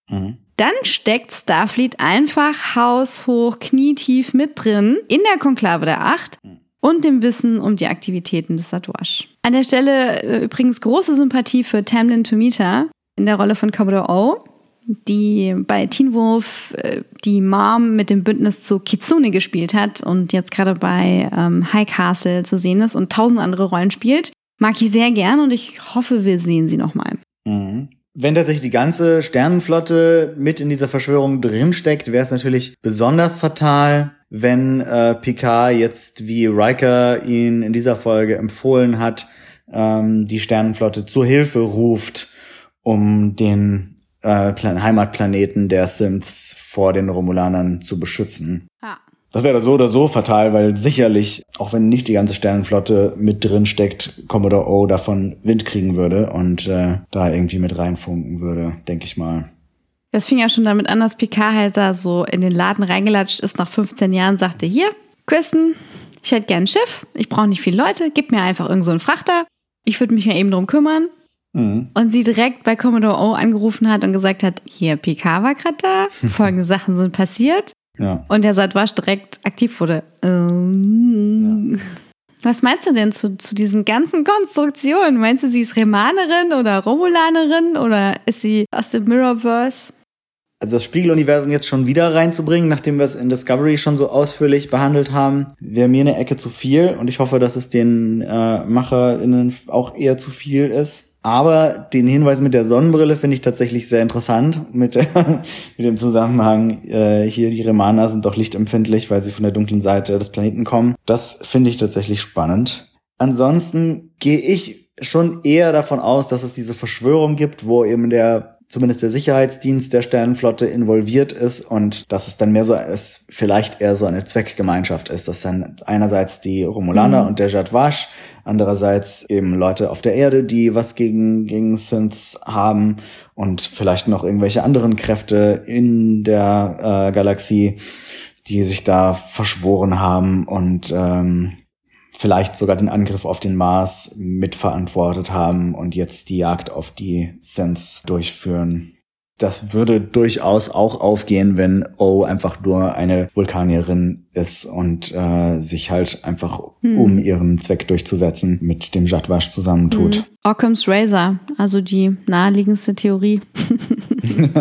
Dann steckt Starfleet einfach haushoch, knietief mit drin in der Konklave der Acht und dem Wissen um die Aktivitäten des Satwash. An der Stelle äh, übrigens große Sympathie für Tamlin Tomita in der Rolle von Commodore O. die bei Teen Wolf äh, die Mom mit dem Bündnis zu Kitsune gespielt hat und jetzt gerade bei ähm, High Castle zu sehen ist und tausend andere Rollen spielt. Mag ich sehr gern und ich hoffe, wir sehen sie nochmal. Mhm. Wenn tatsächlich die ganze Sternenflotte mit in dieser Verschwörung drinsteckt, wäre es natürlich besonders fatal, wenn äh, Picard jetzt, wie Riker ihn in dieser Folge empfohlen hat, ähm, die Sternenflotte zur Hilfe ruft, um den äh, Heimatplaneten der Synths vor den Romulanern zu beschützen. Ja. Das wäre so oder so fatal, weil sicherlich, auch wenn nicht die ganze Sternenflotte mit drin steckt, Commodore O davon Wind kriegen würde und äh, da irgendwie mit reinfunken würde, denke ich mal. Das fing ja schon damit an, dass Picard halt da so in den Laden reingelatscht ist nach 15 Jahren, sagte, hier, Kristen, ich hätte gern ein Schiff, ich brauche nicht viele Leute, gib mir einfach irgend so einen Frachter, ich würde mich ja eben drum kümmern. Mhm. Und sie direkt bei Commodore O angerufen hat und gesagt hat, hier, Picard war gerade da, (laughs) folgende Sachen sind passiert. Ja. Und der Satwasch direkt aktiv wurde. Ähm. Was meinst du denn zu, zu diesen ganzen Konstruktionen? Meinst du, sie ist Remanerin oder Romulanerin oder ist sie aus dem Mirrorverse? Also das Spiegeluniversum jetzt schon wieder reinzubringen, nachdem wir es in Discovery schon so ausführlich behandelt haben, wäre mir eine Ecke zu viel und ich hoffe, dass es den äh, MacherInnen auch eher zu viel ist. Aber den Hinweis mit der Sonnenbrille finde ich tatsächlich sehr interessant mit, der, (laughs) mit dem Zusammenhang, äh, hier die Remaner sind doch lichtempfindlich, weil sie von der dunklen Seite des Planeten kommen. Das finde ich tatsächlich spannend. Ansonsten gehe ich schon eher davon aus, dass es diese Verschwörung gibt, wo eben der zumindest der Sicherheitsdienst der Sternenflotte involviert ist und dass es dann mehr so ist, vielleicht eher so eine Zweckgemeinschaft ist, dass dann einerseits die Romulaner Mhm. und der Jadwasch, andererseits eben Leute auf der Erde, die was gegen, gegen Synths haben und vielleicht noch irgendwelche anderen Kräfte in der äh, Galaxie, die sich da verschworen haben und ähm, vielleicht sogar den Angriff auf den Mars mitverantwortet haben und jetzt die Jagd auf die Sens durchführen. Das würde durchaus auch aufgehen, wenn O einfach nur eine Vulkanierin ist und äh, sich halt einfach, um ihren Zweck durchzusetzen, mit dem Jadwasch zusammentut. Occam's Razor, also die naheliegendste Theorie. (laughs)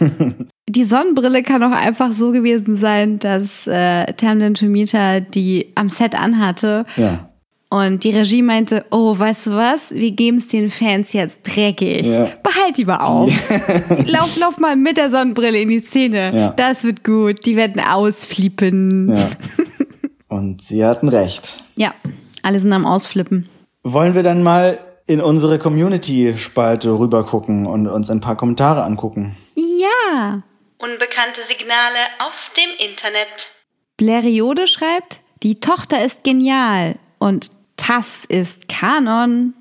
(laughs) die Sonnenbrille kann auch einfach so gewesen sein, dass äh, Tamlin Tomita die am Set anhatte Ja. und die Regie meinte, oh, weißt du was, wir geben es den Fans jetzt dreckig. Ja. Behalt die mal auf. (laughs) lauf, lauf mal mit der Sonnenbrille in die Szene. Ja. Das wird gut. Die werden ausflippen. ja. (laughs) Und sie hatten recht. ja, alle sind am Ausflippen. Wollen wir dann mal in unsere Community-Spalte rübergucken und uns ein paar Kommentare angucken? Ja. Unbekannte Signale aus dem Internet. Bleriode schreibt, die Tochter ist genial und Tass ist Kanon.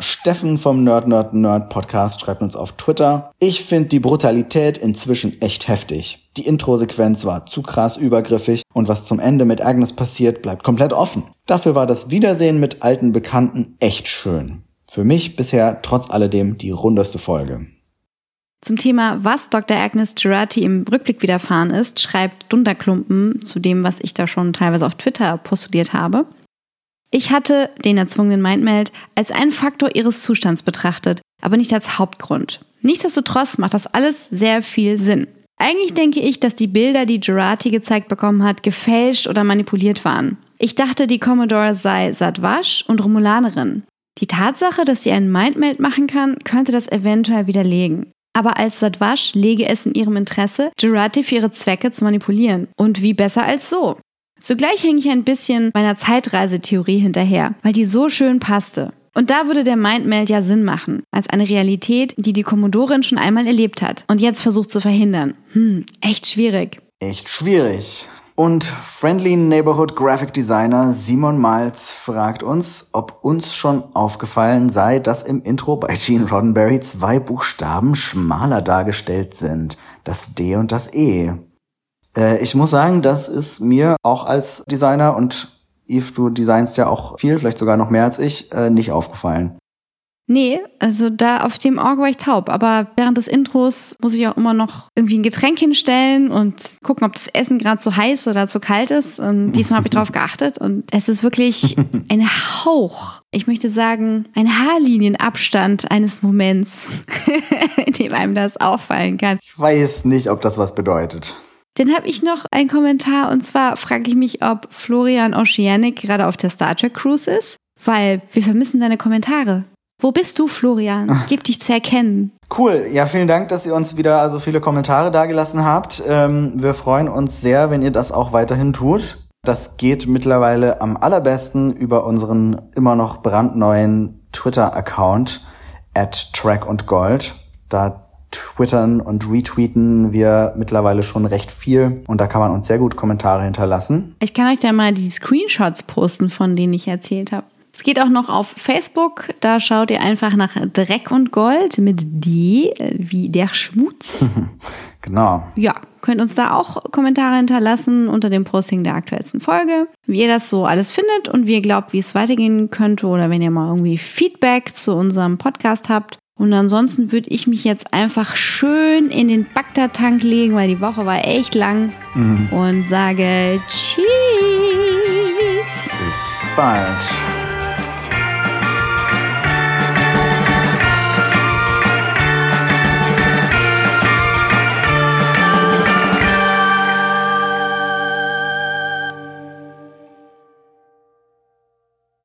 Steffen vom Nerd Nerd Nerd Podcast schreibt uns auf Twitter. Ich finde die Brutalität inzwischen echt heftig. Die Intro-Sequenz war zu krass übergriffig und was zum Ende mit Agnes passiert, bleibt komplett offen. Dafür war das Wiedersehen mit alten Bekannten echt schön. Für mich bisher trotz alledem die rundeste Folge. Zum Thema, was Dr. Agnes Girardi im Rückblick widerfahren ist, schreibt Dunderklumpen zu dem, was ich da schon teilweise auf Twitter postuliert habe. Ich hatte den erzwungenen Mindmeld als einen Faktor ihres Zustands betrachtet, aber nicht als Hauptgrund. Nichtsdestotrotz macht das alles sehr viel Sinn. Eigentlich denke ich, dass die Bilder, die Girardi gezeigt bekommen hat, gefälscht oder manipuliert waren. Ich dachte, die Commodore sei Sadwasch und Romulanerin. Die Tatsache, dass sie einen Mindmeld machen kann, könnte das eventuell widerlegen. Aber als Sadwasch lege es in ihrem Interesse, Girardi für ihre Zwecke zu manipulieren. Und wie besser als so? Zugleich hänge ich ein bisschen meiner Zeitreisetheorie hinterher, weil die so schön passte. Und da würde der Mindmeld ja Sinn machen, als eine Realität, die die Kommodorin schon einmal erlebt hat und jetzt versucht zu verhindern. Hm, echt schwierig. Echt schwierig. Und Friendly Neighborhood Graphic Designer Simon Malz fragt uns, ob uns schon aufgefallen sei, dass im Intro bei Gene Roddenberry zwei Buchstaben schmaler dargestellt sind. Das D und das E. Äh, ich muss sagen, das ist mir auch als Designer und Yves, du designst ja auch viel, vielleicht sogar noch mehr als ich, äh, nicht aufgefallen. Nee, also da auf dem Auge war ich taub. Aber während des Intros muss ich auch immer noch irgendwie ein Getränk hinstellen und gucken, ob das Essen gerade zu heiß oder zu kalt ist. Und (laughs) diesmal habe ich drauf geachtet. Und es ist wirklich (laughs) ein Hauch. Ich möchte sagen, ein Haarlinienabstand eines Moments, (laughs) in dem einem das auffallen kann. Ich weiß nicht, ob das was bedeutet. Dann habe ich noch einen Kommentar und zwar frage ich mich, ob Florian Oceanic gerade auf der Star Trek Cruise ist, weil wir vermissen deine Kommentare. Wo bist du, Florian? Gib dich zu erkennen. Cool. Ja, vielen Dank, dass ihr uns wieder so viele Kommentare dagelassen habt. Ähm, wir freuen uns sehr, wenn ihr das auch weiterhin tut. Das geht mittlerweile am allerbesten über unseren immer noch brandneuen Twitter-Account at Track und Gold. Da twittern und retweeten wir mittlerweile schon recht viel und da kann man uns sehr gut Kommentare hinterlassen. Ich kann euch da mal die Screenshots posten, von denen ich erzählt habe. Es geht auch noch auf Facebook. Da schaut ihr einfach nach Dreck und Gold mit D, wie der Schmutz. (laughs) genau. Ja, könnt uns da auch Kommentare hinterlassen unter dem Posting der aktuellsten Folge, wie ihr das so alles findet und wie ihr glaubt, wie es weitergehen könnte oder wenn ihr mal irgendwie Feedback zu unserem Podcast habt. Und ansonsten würde ich mich jetzt einfach schön in den Bagdad-Tank legen, weil die Woche war echt lang Mhm. und sage Tschüss. Bis bald.